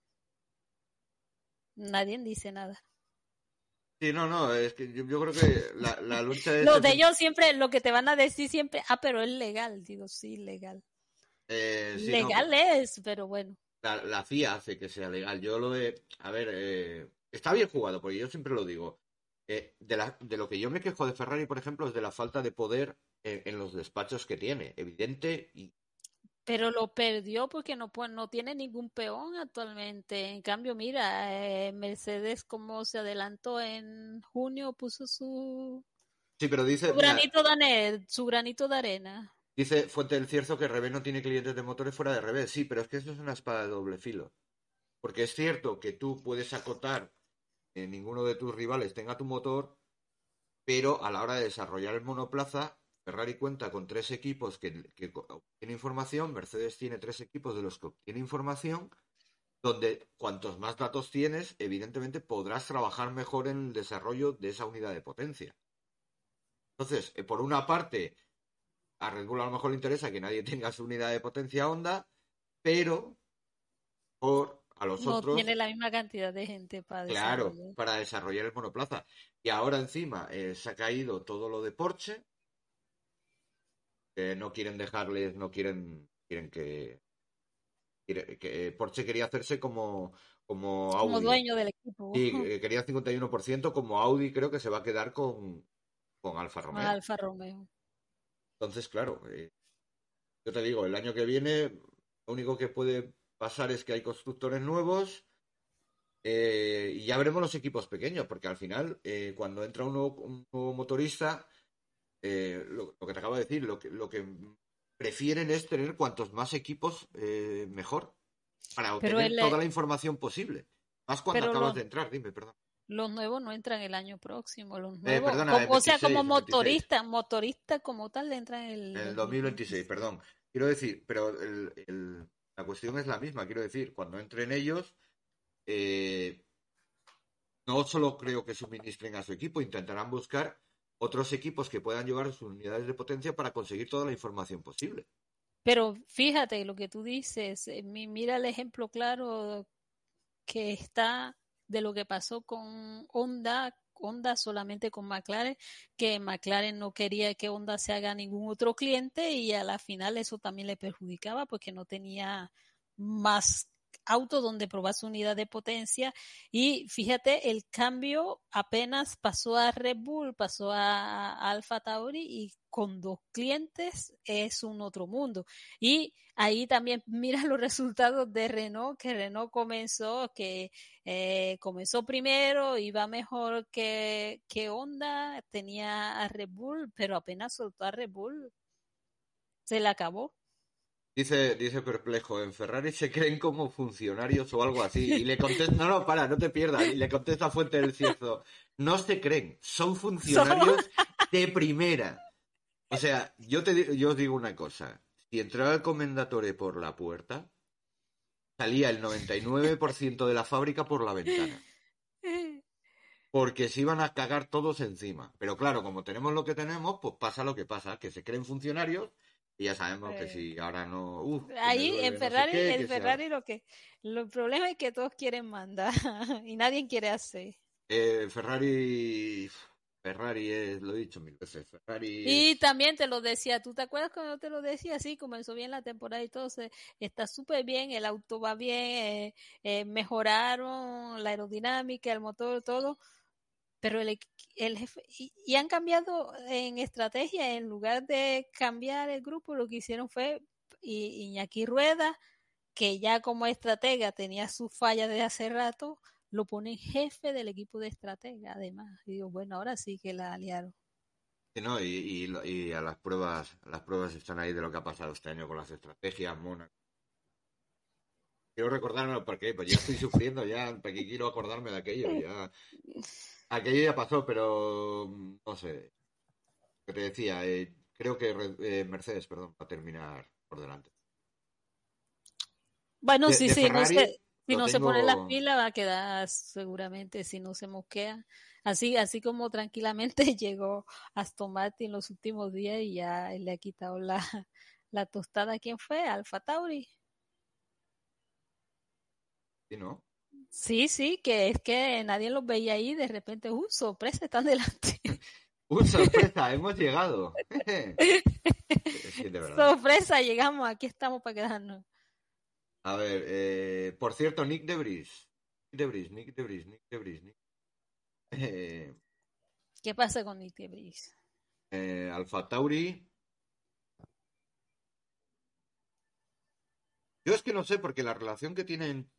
nadie dice nada. Sí, no, no, es que yo, yo creo que la, la lucha <laughs> de Lo este de ellos siempre, lo que te van a decir siempre, ah, pero es legal, digo, sí, legal. Eh, sí, no, legal es, pero bueno. la, la FIA hace que sea legal. Yo lo de. A ver, eh, está bien jugado, porque yo siempre lo digo. Eh, de, la- de lo que yo me quejo de Ferrari, por ejemplo, es de la falta de poder en, en los despachos que tiene. Evidente y. Pero lo perdió porque no, pues, no tiene ningún peón actualmente. En cambio, mira, Mercedes como se adelantó en junio, puso su, Sí, pero dice. su mira, granito de ane- su granito de arena. Dice Fuente del Cierzo que Revés no tiene clientes de motores fuera de Revés. Sí, pero es que eso es una espada de doble filo. Porque es cierto que tú puedes acotar que ninguno de tus rivales tenga tu motor, pero a la hora de desarrollar el monoplaza, Ferrari cuenta con tres equipos que, que obtienen información, Mercedes tiene tres equipos de los que obtiene información, donde cuantos más datos tienes, evidentemente podrás trabajar mejor en el desarrollo de esa unidad de potencia. Entonces, eh, por una parte, a Red Bull a lo mejor le interesa que nadie tenga su unidad de potencia Honda, pero por a los No otros tiene la misma cantidad de gente para Claro, desarrollar. para desarrollar el monoplaza. Y ahora encima eh, se ha caído todo lo de Porsche. No quieren dejarles, no quieren, quieren que, que Porsche quería hacerse como, como Audi. Como dueño del equipo. Sí, <laughs> eh, quería 51%, como Audi creo que se va a quedar con, con Alfa Romeo. Alfa Romeo. Entonces, claro, eh, yo te digo, el año que viene lo único que puede pasar es que hay constructores nuevos eh, y ya veremos los equipos pequeños, porque al final, eh, cuando entra un nuevo, un nuevo motorista, eh, lo, lo que te acabo de decir, lo que, lo que prefieren es tener cuantos más equipos eh, mejor, para obtener el- toda la información posible. Más cuando acabas lo- de entrar, dime, perdón. Los nuevos no entran el año próximo. Los nuevos, Eh, perdona, como- o sea, 26, como el 26. motorista, motorista como tal entran en el, el 2026, perdón. Quiero decir, pero el- el- la cuestión es la misma. Quiero decir, cuando entren ellos, eh, no solo creo que suministren a su equipo, intentarán buscar otros equipos que puedan llevar sus unidades de potencia para conseguir toda la información posible. Pero fíjate lo que tú dices, eh, mi- mira el ejemplo claro que está de lo que pasó con Honda, Honda solamente con McLaren, que McLaren no quería que Honda se haga ningún otro cliente y a la final eso también le perjudicaba porque no tenía más auto donde probar su unidad de potencia y fíjate el cambio apenas pasó a Red Bull, pasó a, a Alfa Tauri y con dos clientes es un otro mundo. Y ahí también <laughs> mira los resultados de Renault, que Renault comenzó, que eh, comenzó primero, iba mejor que, que Honda, tenía a Red Bull, pero apenas soltó a Red Bull, se le acabó. Dice, dice perplejo, en Ferrari se creen como funcionarios o algo así. Y le <laughs> contesta, no, no, para, no te pierdas. Y le contesta Fuente del Cierzo, no se creen, son funcionarios <laughs> de primera. O sea, yo te yo os digo una cosa. Si entraba el comendatore por la puerta, salía el 99% de la fábrica por la ventana. Porque se iban a cagar todos encima. Pero claro, como tenemos lo que tenemos, pues pasa lo que pasa, que se creen funcionarios Y ya sabemos que Eh, si ahora no. uf, Ahí duele en no sé Ferrari, qué, en Ferrari lo que, lo el problema es que todos quieren mandar <laughs> y nadie quiere hacer. Eh, Ferrari. Ferrari es, lo he dicho mil veces. Ferrari Y también te lo decía, ¿tú te acuerdas cuando te lo decía? Sí, comenzó bien la temporada y todo, se, está súper bien, el auto va bien, eh, eh, mejoraron la aerodinámica, el motor, todo, pero el, el jefe, y, y han cambiado en estrategia, en lugar de cambiar el grupo, lo que hicieron fue y, Iñaki Rueda, que ya como estratega tenía sus fallas de hace rato, lo ponen jefe del equipo de estratega, además. Y digo, bueno, ahora sí que la aliaron. Sí, ¿no? Y, y a las pruebas, las pruebas están ahí de lo que ha pasado este año con las estrategias, Mónaco. Quiero recordarme porque pues ya estoy sufriendo ya, porque quiero acordarme de aquello, ya. <laughs> Aquello ya pasó, pero no sé. Que te decía, eh, creo que eh, Mercedes, perdón, va a terminar por delante. Bueno, De- sí, de sí, no se, si no se pone tengo- pilas va a quedar seguramente si no se mosquea. Así, así como tranquilamente <laughs> llegó Aston Martin los últimos días y ya le ha quitado la, la tostada. ¿Quién fue? Alfa Tauri. ¿Sí, no? Sí, sí, que es que nadie los veía ahí, de repente, ¡uh, sorpresa, están delante! <laughs> ¡Uh, sorpresa! <laughs> ¡Hemos llegado! <laughs> Sí, de verdad. sorpresa, llegamos, aquí estamos para quedarnos. A ver, eh, por cierto, Nick Debris. Nick Debris, Nick Debris, Nick Debris. Nick... Eh, ¿Qué pasa con Nick Debris? eh, Alfa Tauri. Yo es que no sé, porque la relación que tienen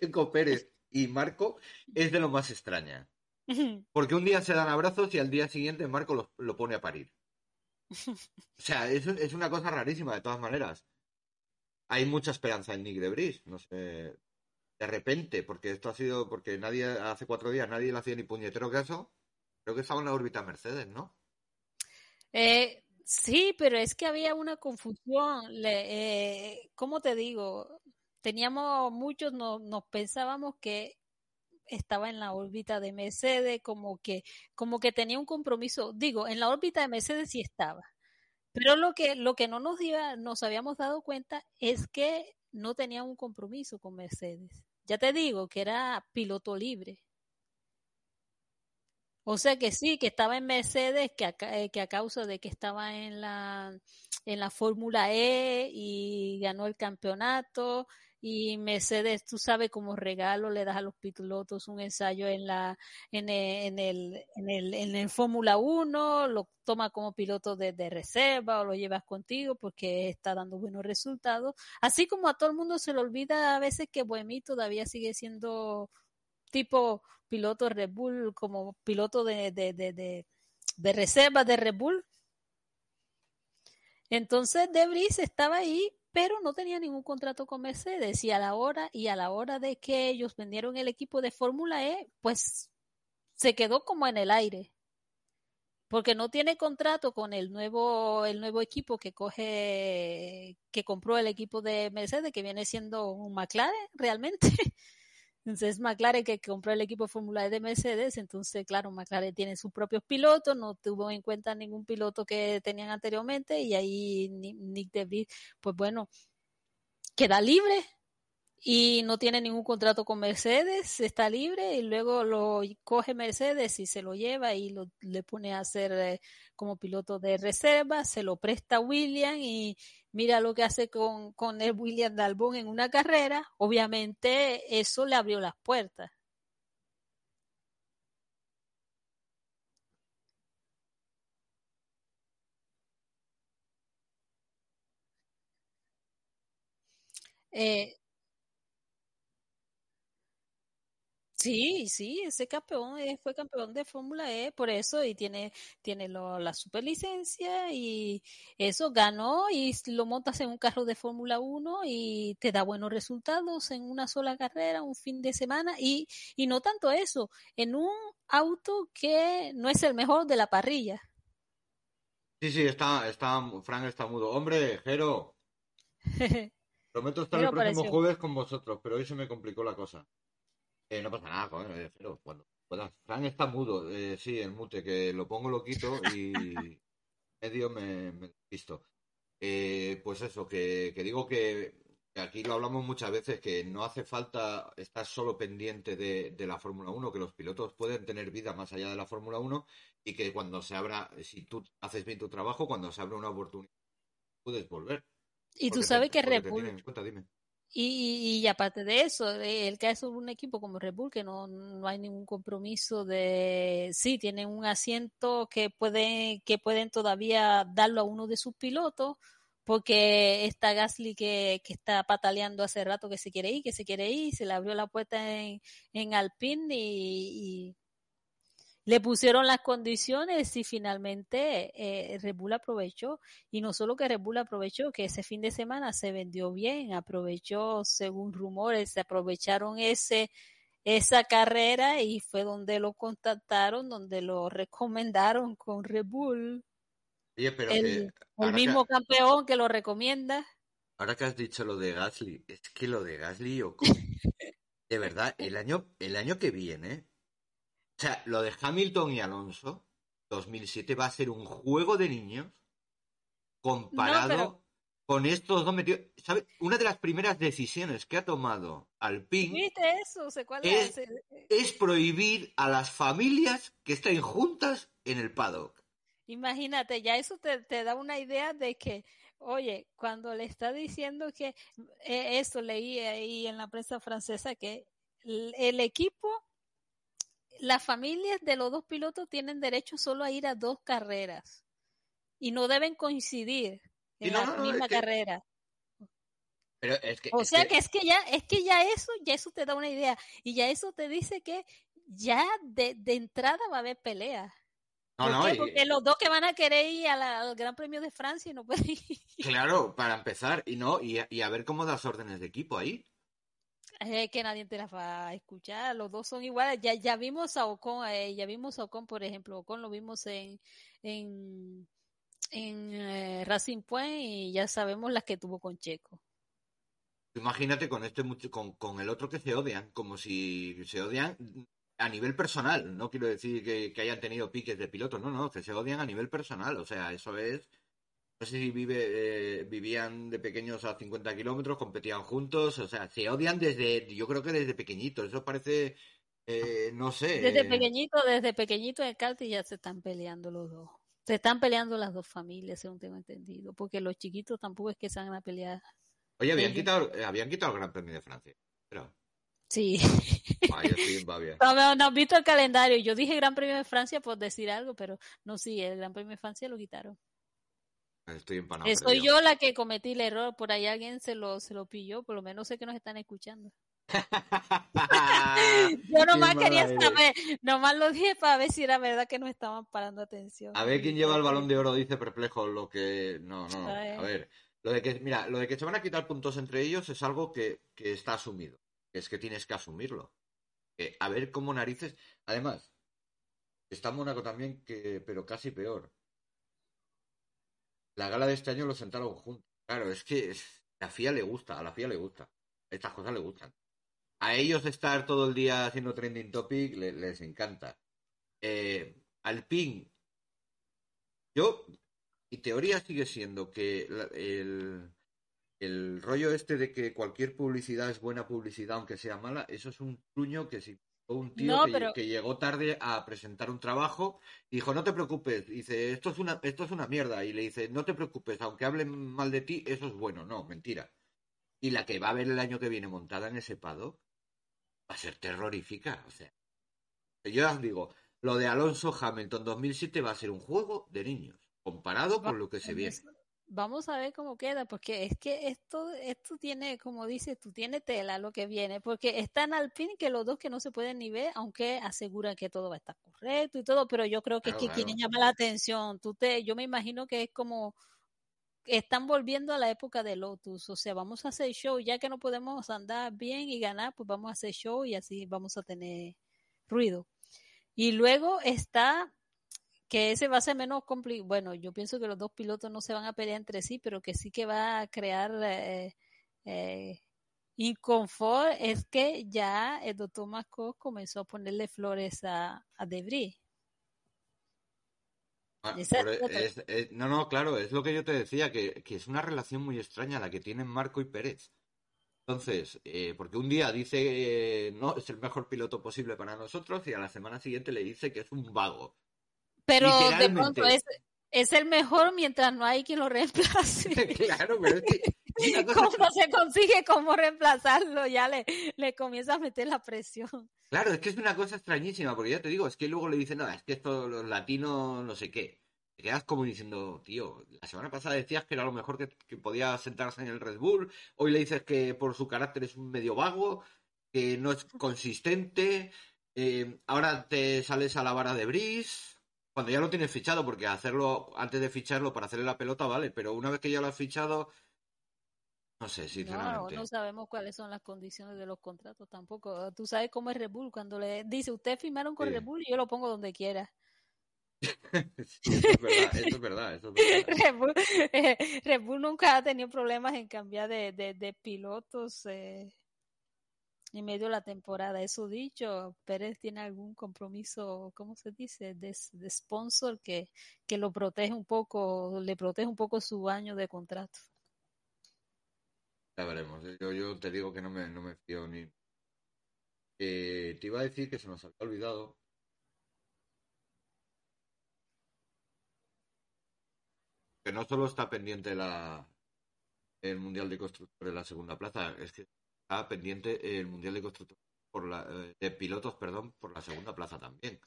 Checo Pérez y Marco es de lo más extraña. <laughs> Porque un día se dan abrazos y al día siguiente Marco lo, lo pone a parir. <laughs> O sea, es, es una cosa rarísima de todas maneras. Hay mucha esperanza en Nick Debris, no sé. De repente, porque esto ha sido, porque nadie, hace cuatro días nadie le hacía ni puñetero caso. Creo que estaba en la órbita Mercedes, ¿no? Eh, sí, pero es que había una confusión. Le, eh, ¿Cómo te digo? Teníamos muchos, no, nos pensábamos que estaba en la órbita de Mercedes, como que, como que tenía un compromiso. Digo, en la órbita de Mercedes sí estaba. Pero lo que, lo que no nos, iba, nos habíamos dado cuenta es que no tenía un compromiso con Mercedes. Ya te digo que era piloto libre. O sea que sí, que estaba en Mercedes, que a, que a causa de que estaba en la, en la Fórmula E y ganó el campeonato y Mercedes, tú sabes, como regalo le das a los pilotos un ensayo en la en el, en el, en el, en el Fórmula 1, lo toma como piloto de, reserva o lo llevas contigo porque está dando buenos resultados. Así como a todo el mundo se le olvida a veces que Boemi todavía sigue siendo tipo piloto Red Bull, como piloto de, de, de, de reserva de Red Bull. Entonces Debris estaba ahí, pero no tenía ningún contrato con Mercedes y a la hora y a la hora de que ellos vendieron el equipo de Fórmula E, pues se quedó como en el aire. Porque no tiene contrato con el nuevo el nuevo equipo que coge que compró el equipo de Mercedes que viene siendo un McLaren realmente. <laughs> Entonces McLaren que compró el equipo de Fórmula E de Mercedes, entonces claro, McLaren tiene sus propios pilotos, no tuvo en cuenta ningún piloto que tenían anteriormente y ahí Nick DeVries, pues bueno, queda libre y no tiene ningún contrato con Mercedes, está libre y luego lo coge Mercedes y se lo lleva y lo, le pone a hacer eh, como piloto de reserva, se lo presta a William y mira lo que hace con, con el William Dalbón en una carrera, obviamente eso le abrió las puertas. Eh, Sí, sí, ese campeón fue campeón de Fórmula E, por eso, y tiene, tiene lo, la superlicencia y eso ganó y lo montas en un carro de Fórmula 1 y te da buenos resultados en una sola carrera, un fin de semana, y, y no tanto eso, en un auto que no es el mejor de la parrilla. Sí, sí, está, está, Frank está mudo. Hombre, Jero, <laughs> prometo estar el próximo jueves con vosotros, pero hoy se me complicó la cosa. Eh, no pasa nada, joder, cuando puedas. Frank está mudo, eh, sí, el mute, que lo pongo, lo quito y <laughs> medio me, me despisto. Eh, pues eso, que, que digo que, que aquí lo hablamos muchas veces, que no hace falta estar solo pendiente de, de la Fórmula 1, que los pilotos pueden tener vida más allá de la Fórmula 1 y que cuando se abra, si tú haces bien tu trabajo, cuando se abra una oportunidad, puedes volver. Y tú Porque sabes te- que Red Bull, cuenta, dime. Y, y aparte de eso, el caso de un equipo como Red Bull, que no, no hay ningún compromiso de, sí, tienen un asiento que pueden, que pueden todavía darlo a uno de sus pilotos, porque está Gasly que, que está pataleando hace rato que se quiere ir, que se quiere ir, se le abrió la puerta en, en Alpine y le pusieron las condiciones y finalmente eh, Red Bull aprovechó. Y no solo que Red Bull aprovechó, que ese fin de semana se vendió bien, aprovechó, según rumores, se aprovecharon ese esa carrera y fue donde lo contactaron, donde lo recomendaron con Red Bull, Oye, pero el, que, mismo campeón que lo recomienda. ahora que has dicho lo de Gasly, es que lo de Gasly Ocon, <laughs> de verdad, el año, el año que viene, o sea, lo de Hamilton y Alonso, 2007 va a ser un juego de niños comparado No, pero- con estos dos metidos. ¿Sabes? Una de las primeras decisiones que ha tomado Alpine ¿Viste eso? ¿Se cuál Es- es? es prohibir a las familias que estén juntas en el paddock. Imagínate, ya eso te, te da una idea de que, oye, cuando le está diciendo que, eh, esto leí ahí en la prensa francesa, que el, el equipo, las familias de los dos pilotos tienen derecho solo a ir a dos carreras y no deben coincidir en no, la no, misma es que- carrera. Pero es que, O es sea que- que es que ya, es que ya eso, ya eso te da una idea y ya eso te dice que ya de, de entrada va a haber pelea. no, ¿Por no, y- Porque los dos que van a querer ir a la- al Gran Premio de Francia y no pueden ir. claro, para empezar, y no, y a, y a ver cómo das órdenes de equipo ahí. Es que nadie te las va a escuchar, los dos son iguales. Ya, ya vimos a Ocon, eh, ya vimos a Ocon, por ejemplo, Ocon lo vimos en, en, eh, Racing Point y ya sabemos las que tuvo con Checo. Imagínate con este con, con el otro que se odian, como si se odian a nivel personal. No quiero decir que, que hayan tenido piques de pilotos, no, no, que se odian a nivel personal. O sea, eso es. No sé si vive, eh, vivían de pequeños a 50 kilómetros, competían juntos, o sea, se odian desde, yo creo que desde pequeñitos. Eso parece, eh, no sé. Desde pequeñito, desde pequeñito en el karting ya se están peleando los dos. Se están peleando las dos familias, según tengo entendido, porque los chiquitos tampoco es que se van a pelear. Oye, habían quitado, eh, habían quitado el Gran Premio de Francia. Pero, Sí. <laughs> No, no, no has visto el calendario. Yo dije Gran Premio de Francia por decir algo, pero no, sí, el Gran Premio de Francia lo quitaron. Estoy empanado. Soy yo la que cometí el error, por ahí alguien se lo, se lo pilló, por lo menos sé que nos están escuchando. <laughs> Yo nomás quería eres. saber, nomás lo dije para ver si era verdad que nos estaban parando atención. A ver quién lleva el balón de oro, dice perplejo lo que. No, no, A ver. a ver. Lo de que, mira, lo de que se van a quitar puntos entre ellos es algo que, que está asumido. Es que tienes que asumirlo. A ver cómo narices. Además, está Mónaco también, que, pero casi peor. La gala de este año lo sentaron juntos. Claro, es que es- la FIA le gusta, a la FIA le gusta. Estas cosas le gustan. A ellos estar todo el día haciendo trending topic le- les encanta. Eh, Alpine, yo, mi teoría sigue siendo que el, el rollo este de que cualquier publicidad es buena publicidad, aunque sea mala, eso es un truño que fue un tío No, que, pero- que llegó tarde a presentar un trabajo y dijo, no te preocupes, dice, esto es una, esto es una mierda, y le dice, no te preocupes, aunque hablen mal de ti, eso es bueno, no, mentira. Y la que va a ver el año que viene montada en ese paddock va a ser terrorífica, o sea. Yo os digo, lo de Alonso Hamilton 2007 va a ser un juego de niños, comparado con lo que se viene. Vamos a ver cómo queda, porque es que esto, esto tiene, como dices tú, tiene tela lo que viene, porque están al fin que los dos que no se pueden ni ver, aunque aseguran que todo va a estar correcto y todo, pero yo creo que Claro, es que quieren llamar la atención. Tú te, yo me imagino que es como están volviendo a la época de Lotus, o sea, vamos a hacer show, ya que no podemos andar bien y ganar, pues vamos a hacer show y así vamos a tener ruido. Y luego está que ese va a ser menos complicado. Bueno, yo pienso que los dos pilotos no se van a pelear entre sí, pero que sí que va a crear eh, eh, inconfort es que ya el doctor Masco comenzó a ponerle flores a, a Debris. Ah, es- es- no, no, claro, es lo que yo te decía, que, que es una relación muy extraña la que tienen Marco y Pérez. Entonces, eh, porque un día dice, eh, no, es el mejor piloto posible para nosotros y a la semana siguiente le dice que es un vago. Pero de pronto es, es el mejor mientras no hay quien lo reemplace. <laughs> claro, pero es que <laughs> Cuando se consigue cómo reemplazarlo, ya le, le comienza a meter la presión. Claro, es que es una cosa extrañísima, porque ya te digo, es que luego le dicen, no, es que esto, los latinos, no sé qué. Te quedas como diciendo, tío, la semana pasada decías que era lo mejor que, que podía sentarse en el Red Bull, hoy le dices que por su carácter es un medio vago, que no es consistente, eh, ahora te sales a la vara de Brice, cuando ya lo tienes fichado, porque hacerlo antes de ficharlo para hacerle la pelota vale, pero una vez que ya lo has fichado, no sé, No, sinceramente. no sabemos cuáles son las condiciones de los contratos tampoco. Tú sabes cómo es Red Bull cuando le dice, ustedes firmaron con Sí. Red Bull y yo lo pongo donde quiera. <laughs> Sí, eso es verdad, eso es verdad, eso es verdad. <laughs> Red Bull, eh, <laughs> Red Bull nunca ha tenido problemas en cambiar de, de, de pilotos eh, en medio de la temporada. Eso dicho, Pérez tiene algún compromiso, ¿cómo se dice? De, sponsor que, que lo protege un poco, le protege un poco su año de contrato. Ya veremos. Yo, yo te digo que no me, no me fío ni. Eh, te iba a decir que se nos había olvidado. Que no solo está pendiente la, el Mundial de Constructores la segunda plaza, es que está pendiente el Mundial de Constructores por la, eh, de pilotos, perdón, por la segunda plaza también.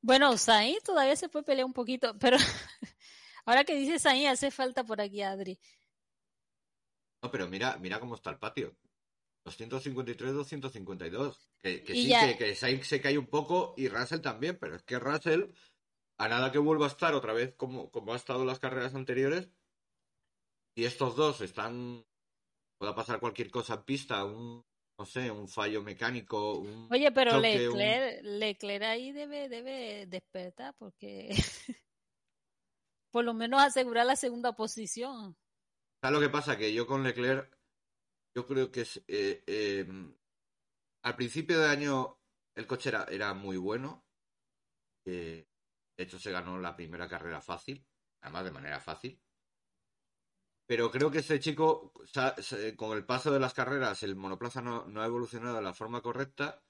Bueno, Sainz todavía se puede pelear un poquito, pero <laughs> ahora que dice Sainz hace falta por aquí Adri. No, pero mira, mira cómo está el patio. 253, 252. Que, que sí, ya- que, que Sainz se cae un poco y Russell también, pero es que Russell, a nada que vuelva a estar otra vez como, como ha estado en las carreras anteriores, y estos dos están. Pueda pasar cualquier cosa en pista, un. No sé, un fallo mecánico, un. Oye, pero choque, un- Leclerc, Leclerc ahí debe, debe despertar porque <laughs> por lo menos asegurar la segunda posición. ¿Sabes lo que pasa? Que yo con Leclerc, yo creo que es. eh, eh, al principio de año el coche era, era muy bueno. eh, de hecho, se ganó la primera carrera fácil, además de manera fácil. Pero creo que este chico, con el paso de las carreras, el monoplaza no, no ha evolucionado de la forma correcta.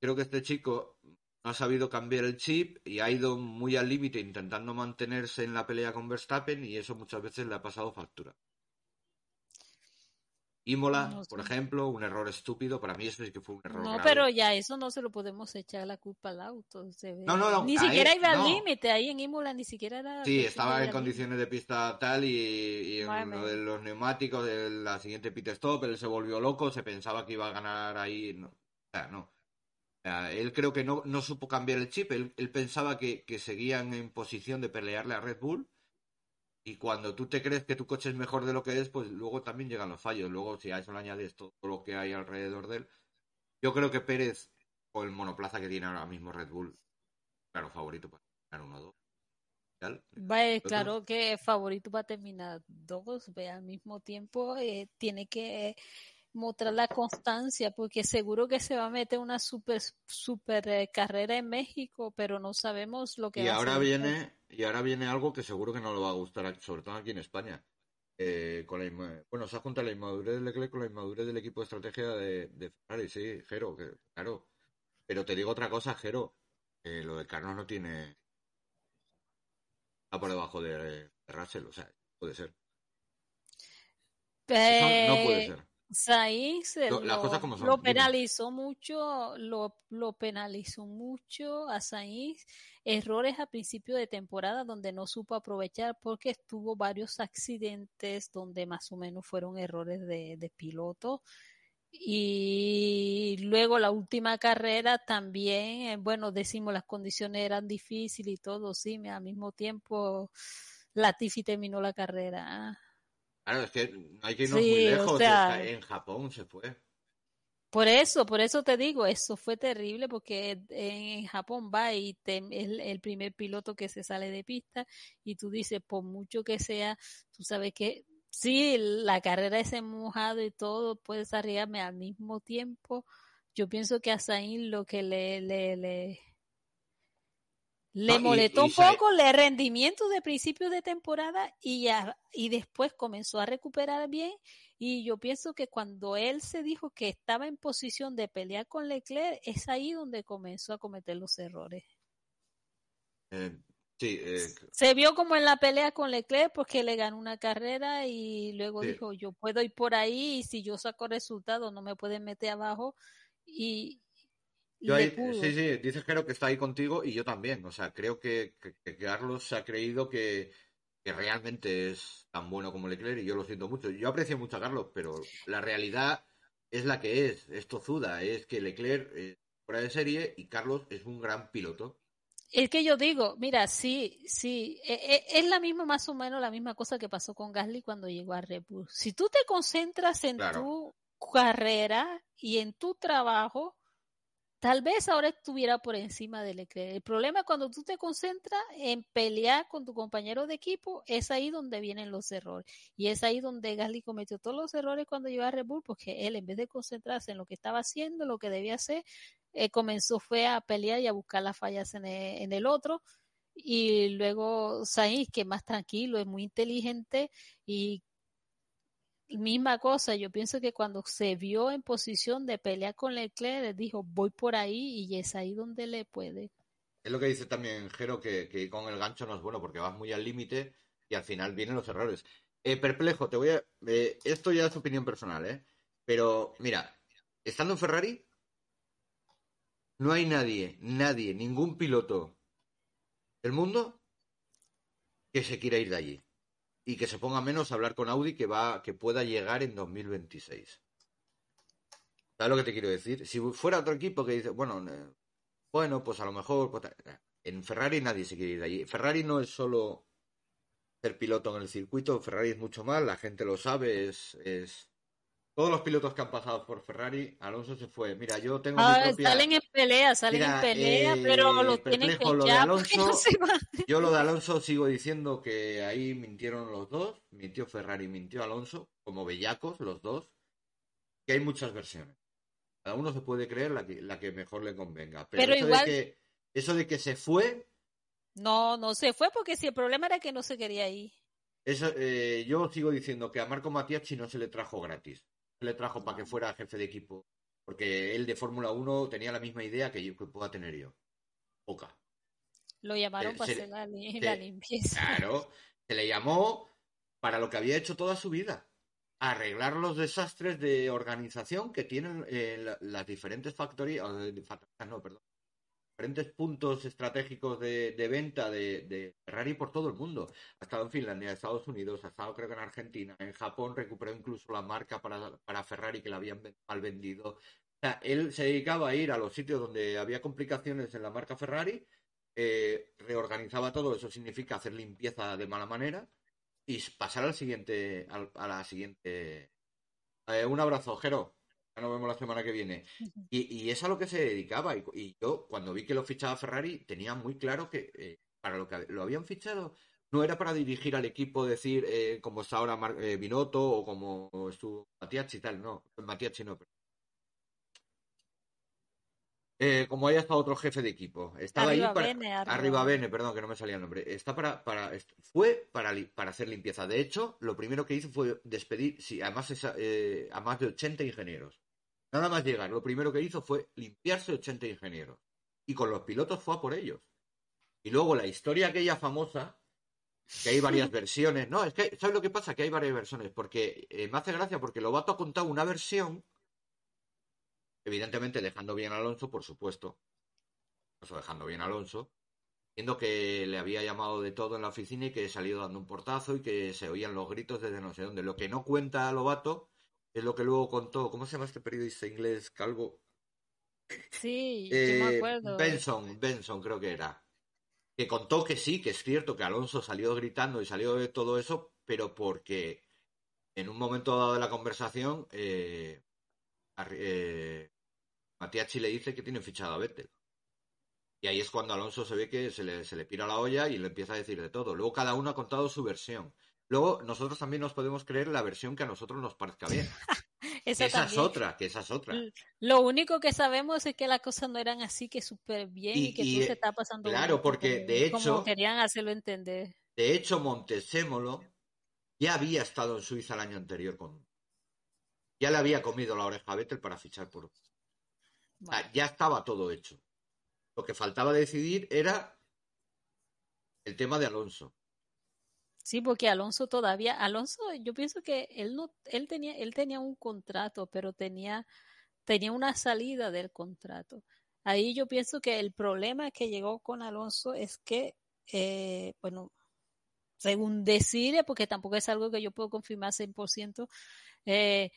Creo que este chico no ha sabido cambiar el chip y ha ido muy al límite intentando mantenerse en la pelea con Verstappen y eso muchas veces le ha pasado factura. Imola, No por ejemplo, un error estúpido. Para mí eso sí que fue un error No, grave. pero ya eso no se lo podemos echar la culpa al auto. se ve. No, no, no, Ni siquiera iba no. al límite, ahí en Imola ni siquiera era. Sí, estaba iba en condiciones de pista tal y, y en mía. de los neumáticos de la siguiente pit stop, él se volvió loco, se pensaba que iba a ganar ahí. No, o sea, no. O sea, él creo que no, no supo cambiar el chip, él, él pensaba que, que seguían en posición de pelearle a Red Bull y cuando tú te crees que tu coche es mejor de lo que es, pues luego también llegan los fallos. Luego, si a eso le añades todo lo que hay alrededor de él, yo creo que Pérez, con el monoplaza que tiene ahora mismo Red Bull, claro, favorito para ganar uno o dos. Tal. Va, eh, claro que favorito va a terminar dos, ve al mismo tiempo, eh, tiene que mostrar la constancia, porque seguro que se va a meter una super, super eh, carrera en México, pero no sabemos lo que Y va a ahora hacer. viene, y ahora viene algo que seguro que no le va a gustar, sobre todo aquí en España. Eh, con la bueno, se ha juntado la inmadurez de Leclerc con la inmadurez del equipo de estrategia de, de Ferrari, sí, Jero, que, claro. Pero te digo otra cosa, Jero, eh, lo de Carlos no tiene está por debajo de, de Russell, o sea, puede ser. Eso no puede ser. Sainz eh, Lo- penalizó mucho, lo, lo penalizó mucho a Sainz, errores a principio de temporada donde no supo aprovechar porque estuvo varios accidentes donde más o menos fueron errores de, de piloto. Y luego la última carrera también, eh, bueno, decimos las condiciones eran difíciles y todo, sí, al mismo tiempo Latifi terminó la carrera. Ah. Claro, es que hay que irnos Sí, muy o lejos. sea- está- en Japón se fue. Por eso, por eso te digo, eso fue terrible porque en Japón va y te, es el primer piloto que se sale de pista y tú dices, por mucho que sea, tú sabes que sí, la carrera es en mojado y todo, puedes arriesgarme al mismo tiempo. Yo pienso que a Sainz lo que le, le, le, Le No, molestó y un poco el rendimiento de principios de temporada y, ya, y después comenzó a recuperar bien. Y yo pienso que cuando él se dijo que estaba en posición de pelear con Leclerc, es ahí donde comenzó a cometer los errores. Eh, sí, eh, Se vio como en la pelea con Leclerc porque le ganó una carrera y luego Sí. dijo, yo puedo ir por ahí y si yo saco resultados no me pueden meter abajo y Yo ahí, sí, sí, dices Jero que está ahí contigo y yo también. O sea, creo que, que- que Carlos se ha creído que, que realmente es tan bueno como Leclerc y yo lo siento mucho. Yo aprecio mucho a Carlos, pero la realidad es la que es, es tozuda, es que Leclerc es fuera de serie y Carlos es un gran piloto. Es que yo digo, mira, sí, sí, e- e- es la misma, más o menos la misma cosa que pasó con Gasly cuando llegó a Red Bull. Si tú te concentras en Claro. tu carrera y en tu trabajo, tal vez ahora estuviera por encima de Leclerc. El problema es cuando tú te concentras en pelear con tu compañero de equipo, es ahí donde vienen los errores. Y es ahí donde Gasly cometió todos los errores cuando llegó a Red Bull, porque él en vez de concentrarse en lo que estaba haciendo, lo que debía hacer, eh, comenzó fue a pelear y a buscar las fallas en el, en el otro. Y luego Sainz, que es más tranquilo, es muy inteligente y misma cosa, yo pienso que cuando se vio en posición de pelear con Leclerc, dijo, voy por ahí y es ahí donde le puede. Es lo que dice también Jero, que, que con el gancho no es bueno porque vas muy al límite y al final vienen los errores. Eh, perplejo, te voy a... eh, esto ya es opinión personal, ¿eh? Pero mira, estando en Ferrari, no hay nadie, nadie, ningún piloto del mundo que se quiera ir de allí y que se ponga menos a hablar con Audi que va que pueda llegar en 2026. ¿Sabes lo que te quiero decir? Si fuera otro equipo que dice, bueno, eh, bueno, pues a lo mejor pues, en Ferrari nadie se quiere ir de allí. Ferrari no es solo ser piloto en el circuito, Ferrari es mucho más, la gente lo sabe, es, es... todos los pilotos que han pasado por Ferrari, Alonso se fue. Mira, yo tengo mi Ah, propia... salen en pelea, salen Mira, en pelea, eh, pero lo tienen que lo de no Alonso- se va. <laughs> Yo lo de Alonso sigo diciendo que ahí mintieron los dos, mintió Ferrari, mintió Alonso, como bellacos los dos, que hay muchas versiones. Cada uno se puede creer la que, la que mejor le convenga. Pero, Pero eso, igual- de que, eso de que se fue, No, no se fue porque si el problema era que no se quería ir. eso, eh, yo sigo diciendo que a Marco Matiacci no se le trajo gratis. Le trajo para que fuera jefe de equipo. Porque él de Fórmula 1 tenía la misma idea que yo que pueda tener yo. Poca. Lo llamaron Eh, para hacer la, li- se- la limpieza. Claro, se le llamó para lo que había hecho toda su vida. Arreglar los desastres de organización que tienen eh, la- las diferentes factorías, no, perdón, diferentes puntos estratégicos de, de venta de, Ferrari por todo el mundo. Ha estado en Finlandia, Estados Unidos, ha estado creo que en Argentina, en Japón recuperó incluso la marca para, para Ferrari que la habían mal vendido. O sea, él se dedicaba a ir a los sitios donde había complicaciones en la marca Ferrari, eh, reorganizaba todo, eso significa hacer limpieza de mala manera y pasar al siguiente, al- a la siguiente. Eh, un abrazo, Jero. Ya nos vemos la semana que viene. Y, y es a lo que se dedicaba. Y, y yo, cuando vi que lo fichaba Ferrari, tenía muy claro que eh, para lo que lo habían fichado no era para dirigir al equipo, decir eh, como está ahora Mar- eh, Binotto o como estuvo Matiachi y tal. No, Matiachi no. pero- Eh, como haya estado otro jefe de equipo. Estaba Arriba ahí para. Bene, arriba arriba Bene. Perdón, que no me salía el nombre. Está para, para, fue para, li- para hacer limpieza. De hecho, lo primero que hizo fue despedir, sí, además esa- eh, a más de 80 ingenieros. Nada más llegar, lo primero que hizo fue limpiarse 80 ingenieros. Y con los pilotos fue a por ellos. Y luego la historia aquella famosa, que hay varias <laughs> versiones. No, es que, ¿sabes lo que pasa? Que hay varias versiones. Porque eh, me hace gracia porque Lobato ha contado una versión, evidentemente dejando bien a Alonso, por supuesto. Eso dejando bien a Alonso. Viendo que le había llamado de todo en la oficina y que salió dando un portazo y que se oían los gritos desde no sé dónde. Lo que no cuenta Lobato es lo que luego contó. ¿Cómo se llama este periodista inglés calvo? Sí, yo Eh, me acuerdo. Benson, Benson creo que era. Que contó que sí, que es cierto que Alonso salió gritando y salió de todo eso, pero porque en un momento dado de la conversación, eh, eh, Matiachi le dice que tiene fichado a Vettel. Y ahí es cuando Alonso se ve que se le, se le pira la olla y le empieza a decir de todo. Luego cada uno ha contado su versión. Luego nosotros también nos podemos creer la versión que a nosotros nos parezca bien. <laughs> Esa, esa es otra, que esa es otra. Lo único que sabemos es que las cosas no eran así que súper bien y, Y- que y, tú se está pasando claro, porque, de como hecho- querían hacerlo entender. De hecho, Montesémolo ya había estado en Suiza el año anterior con. Ya le había comido la oreja a Vettel para fichar por. O sea, Bueno, ya estaba todo hecho. Lo que faltaba decidir era el tema de Alonso. Sí, porque Alonso todavía, Alonso, yo pienso que él no, él tenía, él tenía un contrato, pero tenía, tenía una salida del contrato. Ahí yo pienso que el problema que llegó con Alonso es que, eh, bueno, según decir, porque tampoco es algo que yo puedo confirmar 100%, eh,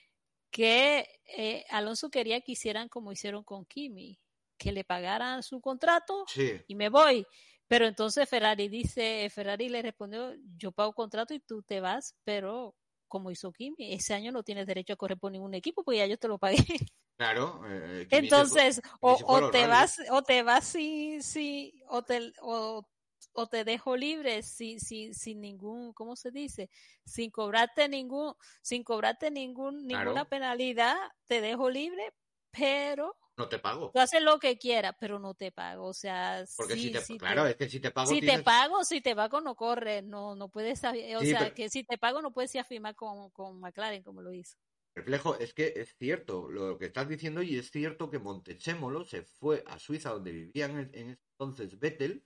que eh, Alonso quería que hicieran como hicieron con Kimi, que le pagaran su contrato Sí, y me voy. Pero entonces Ferrari dice, Ferrari le respondió, yo pago contrato y tú te vas, pero como hizo Kimi, ese año no tienes derecho a correr por ningún equipo porque ya yo te lo pagué. <laughs> claro. eh, se Entonces, o, te vas, o te vas sin, sin, o te, o, o te dejo libre sin, sin, sin ningún, ¿cómo se dice? Sin cobrarte ningún, sin cobrarte ningún, Claro. ninguna penalidad, te dejo libre, pero No te pago. tú haces lo que quieras, pero no te pago. O sea, Porque sí, si te. claro, es que si te pago. si te pago, si te pago no corres, no, no puedes, o Sí, sea, pero- que si te pago no puedes ir a firmar con, con McLaren como lo hizo. Reflejo, es que es cierto lo que estás diciendo y es cierto que Montechémolo se fue a Suiza donde vivía en, en ese entonces Vettel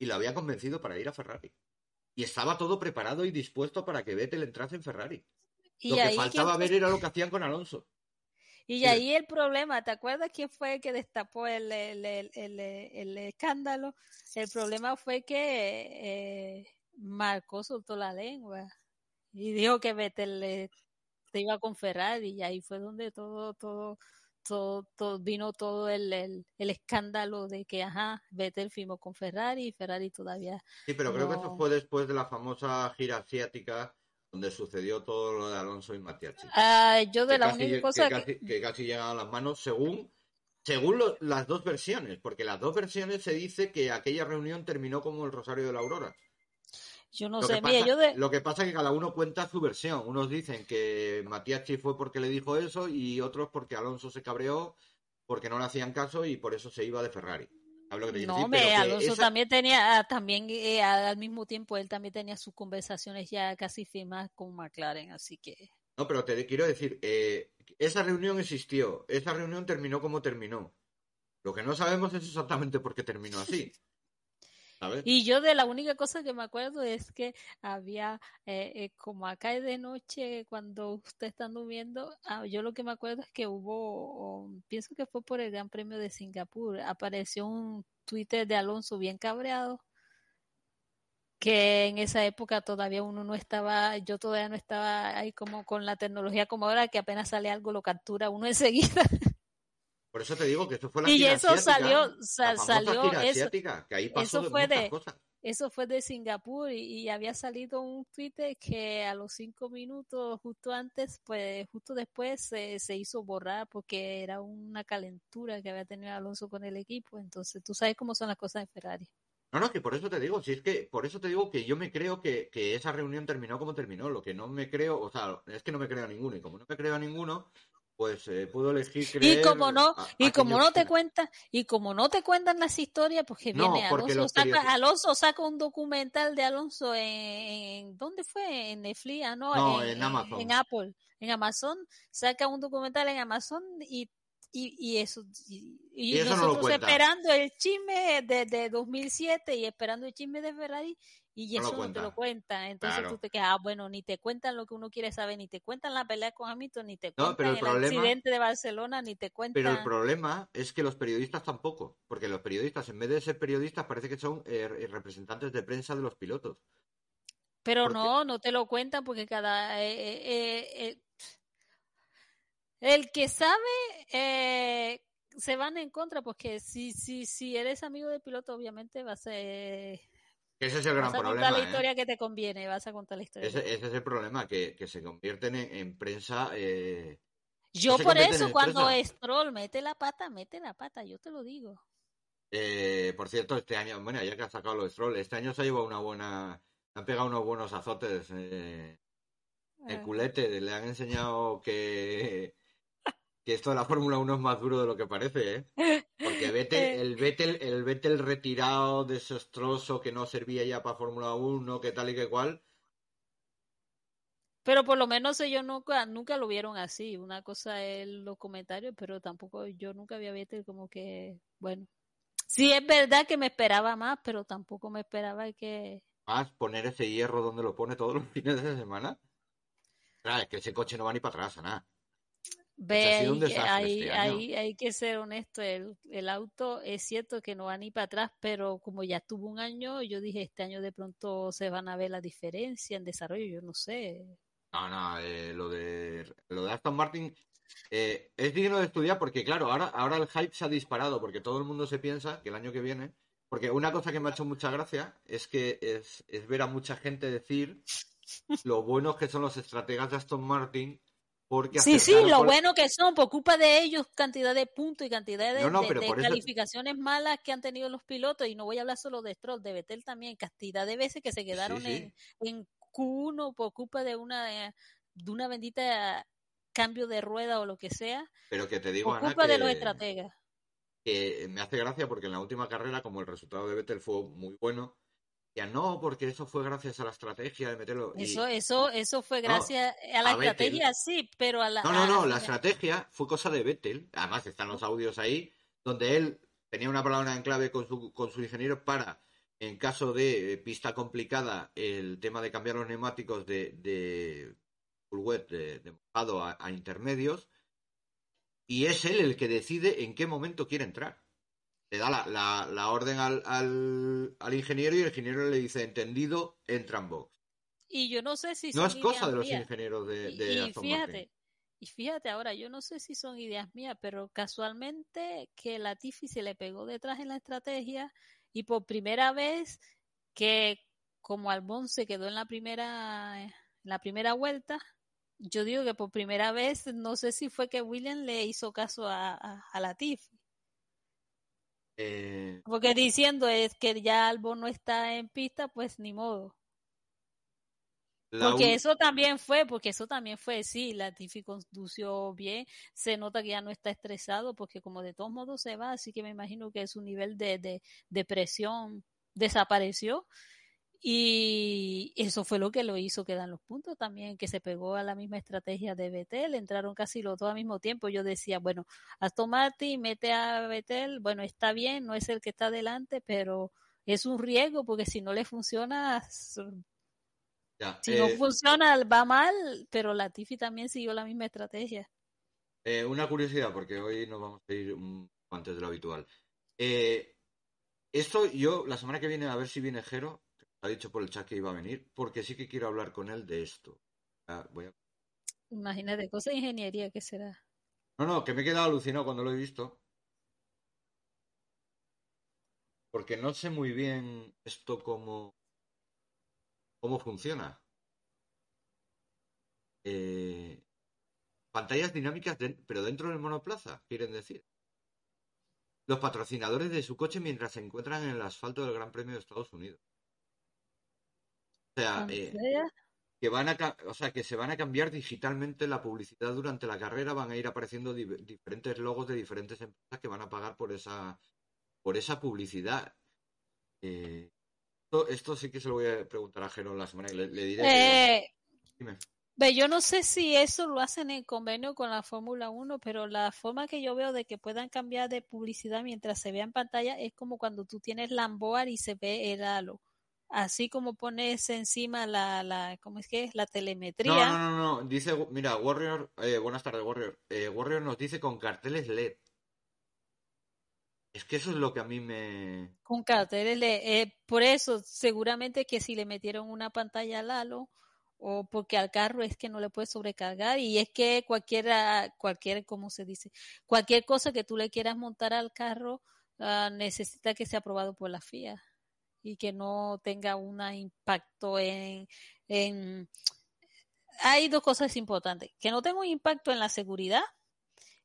y lo había convencido para ir a Ferrari. Y estaba todo preparado y dispuesto para que Vettel entrase en Ferrari. Y lo que faltaba ¿quién ver era lo que hacían con Alonso. Y ahí el problema, ¿te acuerdas quién fue el que destapó el, el, el, el- escándalo? El problema fue que eh, Marco soltó la lengua y dijo que Vettel se iba con Ferrari y ahí fue donde todo, todo, todo, todo- vino todo el, el, el escándalo de que, ajá, Vettel firmó con Ferrari y Ferrari todavía Sí, pero creo que eso fue después de la famosa gira asiática donde sucedió todo lo de Alonso y Matiachi. Ah, yo de que la casi, única que cosa casi- que, que casi llegan a las manos según según lo- las dos versiones, porque las dos versiones se dice que aquella reunión terminó como el Rosario de la Aurora. yo no lo, sé, que mire, pasa, yo de, lo que pasa es que cada uno cuenta su versión. Unos dicen que Matiachi fue porque le dijo eso y otros porque Alonso se cabreó porque no le hacían caso y por eso se iba de Ferrari. ¿Sabes lo que te quiero no, me, Pero Alonso esa- también tenía, ah, también eh, al mismo tiempo él también tenía sus conversaciones ya casi firmadas con McLaren, así que No, pero te quiero decir, eh, esa reunión existió, esa reunión terminó como terminó. Lo que no sabemos es exactamente por qué terminó así. Y yo de la única cosa que me acuerdo es que había, eh, eh, como acá es de noche, cuando ustedes están durmiendo, ah, yo lo que me acuerdo es que hubo, o, pienso que fue por el Gran Premio de Singapur, apareció un Twitter de Alonso bien cabreado, que en esa época todavía uno no estaba, yo todavía no estaba ahí como con la tecnología como ahora, que apenas sale algo lo captura uno <laughs> enseguida. Por eso te digo que eso fue la Y eso asiática, salió- sa- la famosa salió eso- asiática, que ahí pasó eso de fue muchas de- cosas. Eso fue de Singapur y, y había salido un Twitter que a los cinco minutos, justo antes, pues justo después se, se hizo borrar porque era una calentura que había tenido Alonso con el equipo. Entonces, tú sabes cómo son las cosas de Ferrari. No, no, que por eso te digo, si es que, por eso te digo que yo me creo que, que esa reunión terminó como terminó. Lo que no me creo, o sea, es que no me creo a ninguno. Y como no me creo a ninguno, pues eh, puedo elegir creer. Y como no, a- y como no te cuentan, y como no te cuentan las historias, porque No, viene Alonso saca, Alonso saca un documental de Alonso en, en- ¿dónde fue? En Netflix, ah, no, No, en Amazon. en Apple, en Amazon, saca un documental en Amazon y y, y eso y, y Y eso nosotros esperando el chisme de, de 2007 y esperando el chisme de Ferrari y No eso no te lo cuentan entonces Claro. tú te quedas ah, bueno ni te cuentan lo que uno quiere saber ni te cuentan la pelea con Hamilton ni te No, cuentan pero el el, problema- accidente de Barcelona ni te cuentan Pero el problema es que los periodistas tampoco, porque los periodistas, en vez de ser periodistas, parece que son eh, representantes de prensa de los pilotos. Pero Porque- no, no te lo cuentan porque cada... eh, eh, eh, eh, el que sabe eh, se van en contra porque si, si, si eres amigo del piloto obviamente vas a, Que ese es el gran vas a contar problema. la ¿eh? historia que te conviene, vas a contar la historia. Ese, ese es el problema, que, que se convierten en, en prensa. eh, Yo por eso cuando. Stroll mete la pata, mete la pata, yo te lo digo. eh, por cierto, este año, bueno, ya que ha sacado los Stroll, este año se ha llevado una buena. Han pegado unos buenos azotes. El Ah. culete, le han enseñado que, que esto de la Fórmula 1 es más duro de lo que parece, ¿eh? Porque <laughs> Vettel, Eh. el Vettel, el Vettel retirado, desastroso, que no servía ya para Fórmula 1, que tal y que cual. Pero por lo menos ellos nunca, nunca lo vieron así. Una cosa es los comentarios, pero tampoco yo nunca había visto como que, bueno. Sí es verdad que me esperaba más, pero tampoco me esperaba que... Más poner ese hierro donde lo pone todos los <laughs> fines de semana. Claro, es que ese coche no va ni para atrás, nada. Ve, hay, este año. hay- hay que ser honesto, el, el auto es cierto que no va ni para atrás, pero como ya estuvo un año, yo dije, este año de pronto se van a ver la diferencia en desarrollo, yo no sé. No, no, eh, lo de lo de Aston Martin eh, es digno de estudiar porque, claro, ahora, ahora el hype se ha disparado porque todo el mundo se piensa que el año que viene. Porque una cosa que me ha hecho mucha gracia es que es, es ver a mucha gente decir lo buenos que son los estrategas de Aston Martin porque Sí, sí, lo bueno que son, por culpa de ellos, cantidad de puntos y cantidad de, No, no, de- pero de por eso- calificaciones malas que han tenido los pilotos, y no voy a hablar solo de Stroll, de Vettel también, cantidad de veces que se quedaron sí. En, en Q1 por culpa de una, eh, de una bendita cambio de rueda o lo que sea, Pero que te digo, por Ana, culpa de que- los estrategas. que me hace gracia porque en la última carrera, como el resultado de Vettel fue muy bueno, no, porque eso fue gracias a la estrategia de meterlo. y- Eso, eso, eso fue No, gracias a la a Vettel. estrategia, sí, pero a la... No, no, no, a- la estrategia fue cosa de Vettel. Además, están los audios ahí, donde él tenía una palabra en clave con su, con su ingeniero para, en caso de eh, pista complicada, el tema de cambiar los neumáticos de, de wet, de, de mojado a, a intermedios. Y es él el que decide en qué momento quiere entrar. Le da la, la- la orden al, al, al ingeniero y el ingeniero le dice, entendido, entra en box. Y yo no sé si No son es cosa de los mías. ingenieros de, Y- de y, Aston fíjate, y fíjate ahora, yo no sé si son ideas mías, pero casualmente que Latifi se le pegó detrás en la estrategia y por primera vez que como Albon se quedó en la primera en la primera vuelta, yo digo que por primera vez no sé si fue que William le hizo caso a, a, a Latifi, Eh, porque diciendo es que ya Albon no está en pista, pues ni modo. Porque eso también fue, porque eso también fue, sí, Latifi condució bien, se nota que ya no está estresado, porque como de todos modos se va, así que me imagino que su nivel de, de, de presión desapareció. Y eso fue lo que lo hizo quedar los puntos también, que se pegó a la misma estrategia de Betel, entraron casi los dos al mismo tiempo. Yo decía, bueno, Aston Martin mete a Betel, bueno, está bien, no es el que está adelante, pero es un riesgo porque si no le funciona, ya, si no eh, funciona, va mal, pero Latifi también siguió la misma estrategia. eh, una curiosidad, porque hoy nos vamos a ir antes de lo habitual. Eh, esto yo, la semana que viene, a ver si viene Jero, ha dicho por el chat que iba a venir, porque sí que quiero hablar con él de esto. Ah, voy a- Imagínate, cosa de ingeniería, ¿qué será? No, no, que me he quedado alucinado cuando lo he visto. Porque no sé muy bien esto cómo, cómo funciona. Eh, pantallas dinámicas, de- pero dentro del monoplaza, quieren decir. Los patrocinadores de su coche mientras se encuentran en el asfalto del Gran Premio de Estados Unidos. O sea, eh, que van a, o sea, que se van a cambiar digitalmente la publicidad durante la carrera, van a ir apareciendo di- diferentes logos de diferentes empresas que van a pagar por esa, por esa publicidad. Eh, esto, esto sí que se lo voy a preguntar a Jero la semana que le, le diré. que- Eh, dime. ve, yo no sé si eso lo hacen en convenio con la Fórmula 1, pero la forma que yo veo de que puedan cambiar de publicidad mientras se vea en pantalla es como cuando tú tienes Lamboar y se ve el halo. Así como pones encima la, la ¿cómo es que es? La No, telemetría. no, no, no. Dice, mira, Warrior, eh, buenas tardes, Warrior. Eh, Warrior nos dice con carteles LED. Es que eso es lo que a mí me. Con carteles, le- eh, por eso seguramente que si le metieron una pantalla al halo o porque al carro es que no le puede sobrecargar y es que cualquiera, cualquier, ¿cómo se dice? Cualquier cosa que tú le quieras montar al carro ah, necesita que sea aprobado por la FIA y que no tenga un impacto en, en... Hay dos cosas importantes, que no tenga un impacto en la seguridad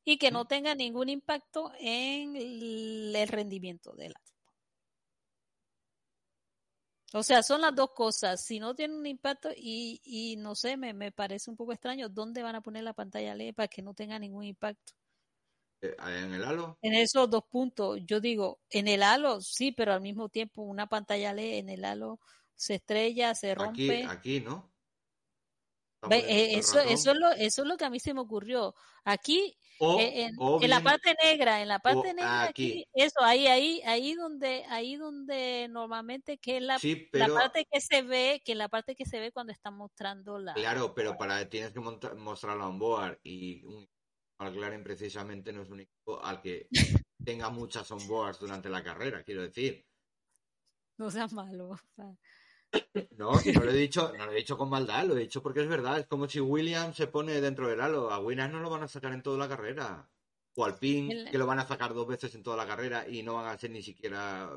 y que no tenga ningún impacto en el rendimiento del auto. O sea, son las dos cosas. Si no tienen un impacto y, y no sé, me, me parece un poco extraño, ¿dónde van a poner la pantalla LED para que no tenga ningún impacto? Eh, En el halo. En esos dos puntos, yo digo, en el halo sí, pero al mismo tiempo una pantalla LED en el halo se estrella, se Aquí, rompe. aquí, ¿no? Ve, Estamos eh, eso, eso, es lo, eso es lo que a mí se me ocurrió. Aquí, O- eh, en, la parte negra, en la parte negra aquí. aquí, eso, ahí, ahí, ahí donde, ahí donde normalmente que es la, Sí, la parte que se ve, que la parte que se ve cuando están mostrando la. claro, pero para tienes que monta- mostrarlo on board y un McLaren precisamente no es un equipo al que <laughs> tenga muchas onboards durante la carrera, quiero decir. No seas malo. o sea. No, no lo he dicho, no lo he dicho con maldad, lo he dicho porque es verdad. Es como si Williams se pone dentro del halo. A Williams no lo van a sacar en toda la carrera. O Alpine, El- que lo van a sacar dos veces en toda la carrera y no van a hacer ni siquiera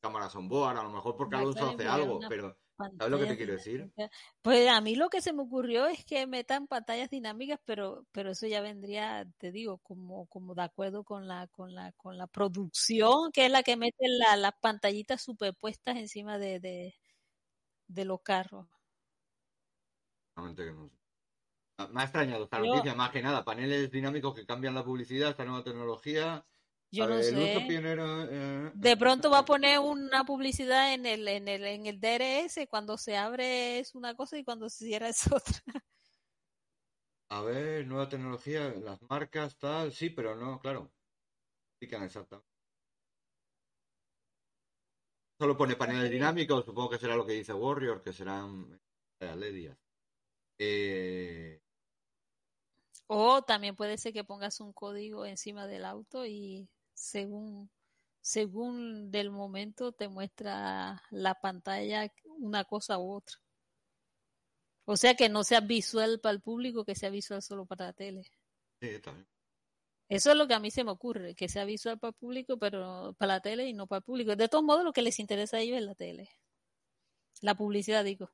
cámaras on board. A lo mejor porque Alonso hace algo, una pero ¿sabes lo que te quiero decir? Pues a mí lo que se me ocurrió es que metan pantallas dinámicas, pero, pero eso ya vendría, te digo, como, como de acuerdo con la, con la, con la producción, que es la que mete la- las pantallitas superpuestas encima de, de, de los carros. Que no. Me ha extrañado esta Yo- noticia, más que nada. Paneles dinámicos que cambian la publicidad, esta nueva tecnología. Yo no ver, sé. pionero, eh, De pronto va a poner una publicidad en el, en el, en el DRS, cuando se abre es una cosa y cuando se cierra es <laughs> otra. A ver, nueva tecnología, las marcas, tal, sí, pero no, claro. Exactamente. Solo pone paneles dinámicos, supongo que será lo que dice Warrior, que serán eh, LEDs. Eh, O también puede ser que pongas un código encima del auto y según, según del momento te muestra la pantalla una cosa u otra. O sea que no sea visual para el público, que sea visual solo para la tele. sí, también. Eso es lo que a mí se me ocurre, que sea visual para el público, pero para la tele y no para el público. De todos modos, lo que les interesa a ellos es la tele. La publicidad, digo.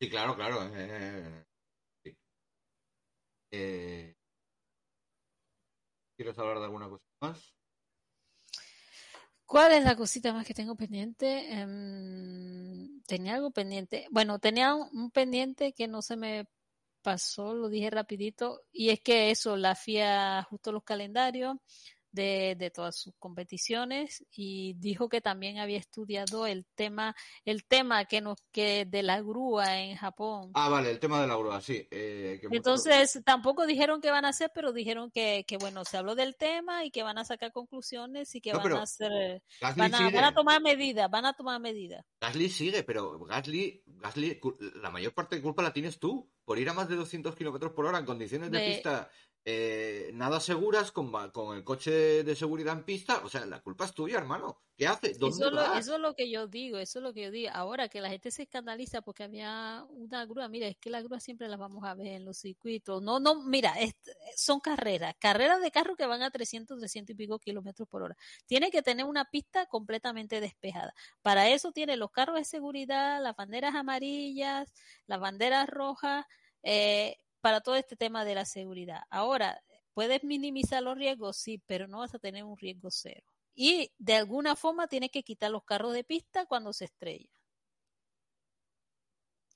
Sí, claro, claro. eh, sí. ¿Quieres hablar de alguna cosa más? ¿Cuál es la cosita más que tengo pendiente? Em, tenía algo pendiente. Bueno, tenía un, un pendiente que no se me pasó, lo dije rapidito, y es que eso, la FIA ajustó los calendarios de, de todas sus competiciones y dijo que también había estudiado el tema, el tema que nos, que de la grúa en Japón. Ah, vale, el tema de la grúa, sí. eh, que Entonces, tampoco dijeron qué van a hacer, pero dijeron que, que, bueno, se habló del tema y que van a sacar conclusiones y que No, van a hacer, van a, van a tomar medidas, van a tomar medidas. Gasly sigue, pero Gasly, Gasly, la mayor parte de culpa la tienes tú por ir a más de 200 kilómetros por hora en condiciones de De- pista eh, nada seguras, con, con el coche de seguridad en pista. O sea, la culpa es tuya, hermano. ¿Qué haces? ¿Dónde Eso es, lo, vas? eso es lo que yo digo, eso es lo que yo digo. Ahora que la gente se escandaliza porque había una grúa, mira, es que la grúa siempre la vamos a ver en los circuitos. No, no, mira, es- son carreras, carreras de carro que van a 300, 300 y pico kilómetros por hora. Tiene que tener una pista completamente despejada. Para eso tiene los carros de seguridad, las banderas amarillas, las banderas rojas, eh, para todo este tema de la seguridad. Ahora, puedes minimizar los riesgos, sí, pero no vas a tener un riesgo cero. Y de alguna forma tienes que quitar los carros de pista cuando se estrella.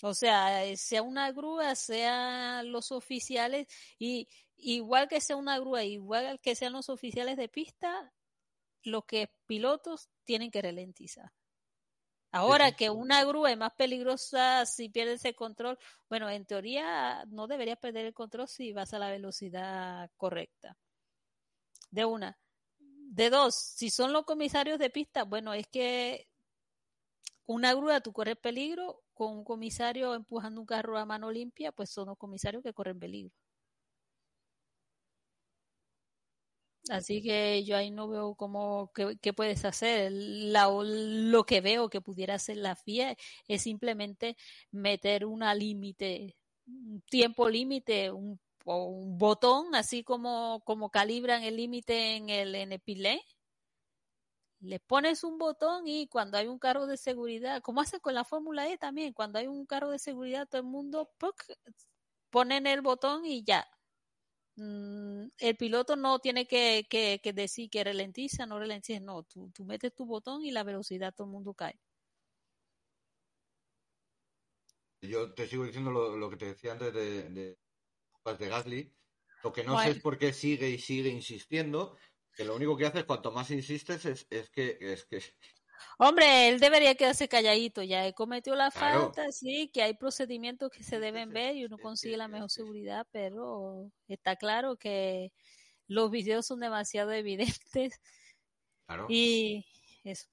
O sea, eh, sea una grúa, sean los oficiales, y igual que sea una grúa, igual que sean los oficiales de pista, los que pilotos tienen que ralentizar. Ahora sí. que una grúa es más peligrosa si pierdes el control, bueno, en teoría no deberías perder el control si vas a la velocidad correcta. De una. De dos, si son los comisarios de pista, bueno, es que una grúa tú corres peligro, con un comisario empujando un carro a mano limpia, pues son los comisarios que corren peligro. Así que yo ahí no veo cómo qué, puedes hacer. La- lo que veo que pudiera hacer la FIA es simplemente meter una límite, un tiempo límite, un, un botón, así como, como calibran el límite en el, en pilé. Le pones un botón y cuando hay un carro de seguridad, como hacen con la Fórmula E también, cuando hay un carro de seguridad, todo el mundo ¡puc! ponen el botón y ya. Mm, el piloto no tiene que, que, que decir que ralentiza, no ralentiza, no, tú, tú metes tu botón y la velocidad todo el mundo cae. yo te sigo diciendo lo, lo que te decía antes de, de, de Gasly. Lo que no Bueno. sé es por qué sigue y sigue insistiendo. Que lo único que hace es cuanto más insistes es, es que es que Hombre, él debería quedarse calladito, ya él cometió la Claro. falta, sí, que hay procedimientos que se deben sí, ver y uno consigue la mejor seguridad, pero está claro que los videos son demasiado <laughs> evidentes claro. y eso.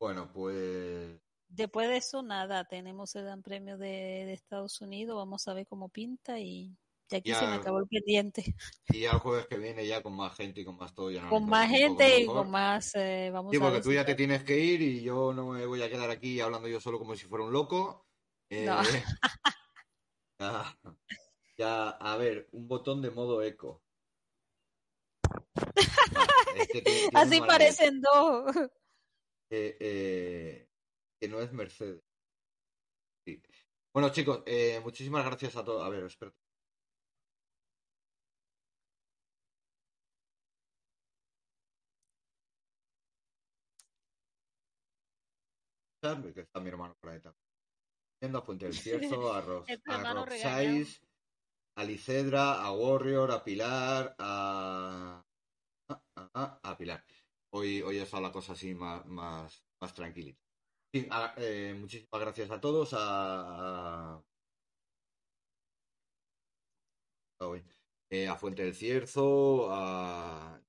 Bueno, pues Después de eso, nada, tenemos el Gran Premio de, de Estados Unidos, vamos a ver cómo pinta y de aquí se me acabó el pendiente. y ya el jueves que viene ya con más gente y con más todo ya Con más gente y con más, eh, vamos Sí, porque tú ya te tienes que ir y yo no me voy a quedar aquí hablando yo solo como si fuera un loco. Eh, No. <laughs> ya, ya, a ver, un botón de modo eco. Ya, es que tiene- tiene Así parecen dos. eh, eh, que no es Mercedes. Sí. Bueno, chicos, muchísimas gracias a todos. A ver, espera. Que está mi hermano por ahí también. Yendo a Fuente del <laughs> Cierzo, a, Ros a Roxais, a Licedra, a Warrior, a Pilar, a... a, a- a Pilar. Hoy, hoy está la cosa así más, más, más tranquilita. Sí, a- eh, muchísimas gracias a todos, a. Eh, a Fuente del Cierzo, a...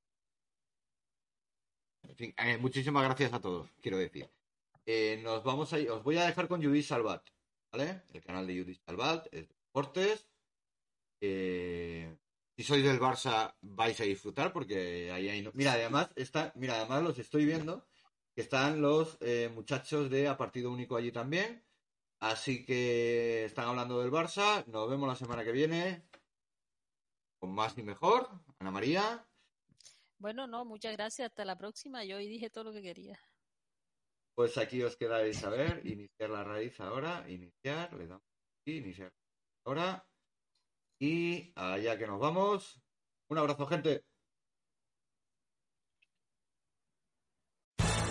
En fin, eh, muchísimas gracias a todos, quiero decir. Eh, nos vamos a ir, os voy a dejar con Judith Salvat, ¿vale? El canal de Judith Salvat, es de deportes. Eh, si sois del Barça, vais a disfrutar porque ahí hay... Mira, además, está, mira, además los estoy viendo, que están los eh, muchachos de A Partido Único allí también. Así que están hablando del Barça. Nos vemos la semana que viene. Con más y mejor. Ana María. Bueno, no, muchas gracias. Hasta la próxima. Yo hoy dije todo lo que quería. Pues aquí os quedáis a ver. Iniciar la raíz ahora. Iniciar. Le damos aquí. Iniciar ahora. Y allá que nos vamos. Un abrazo, gente.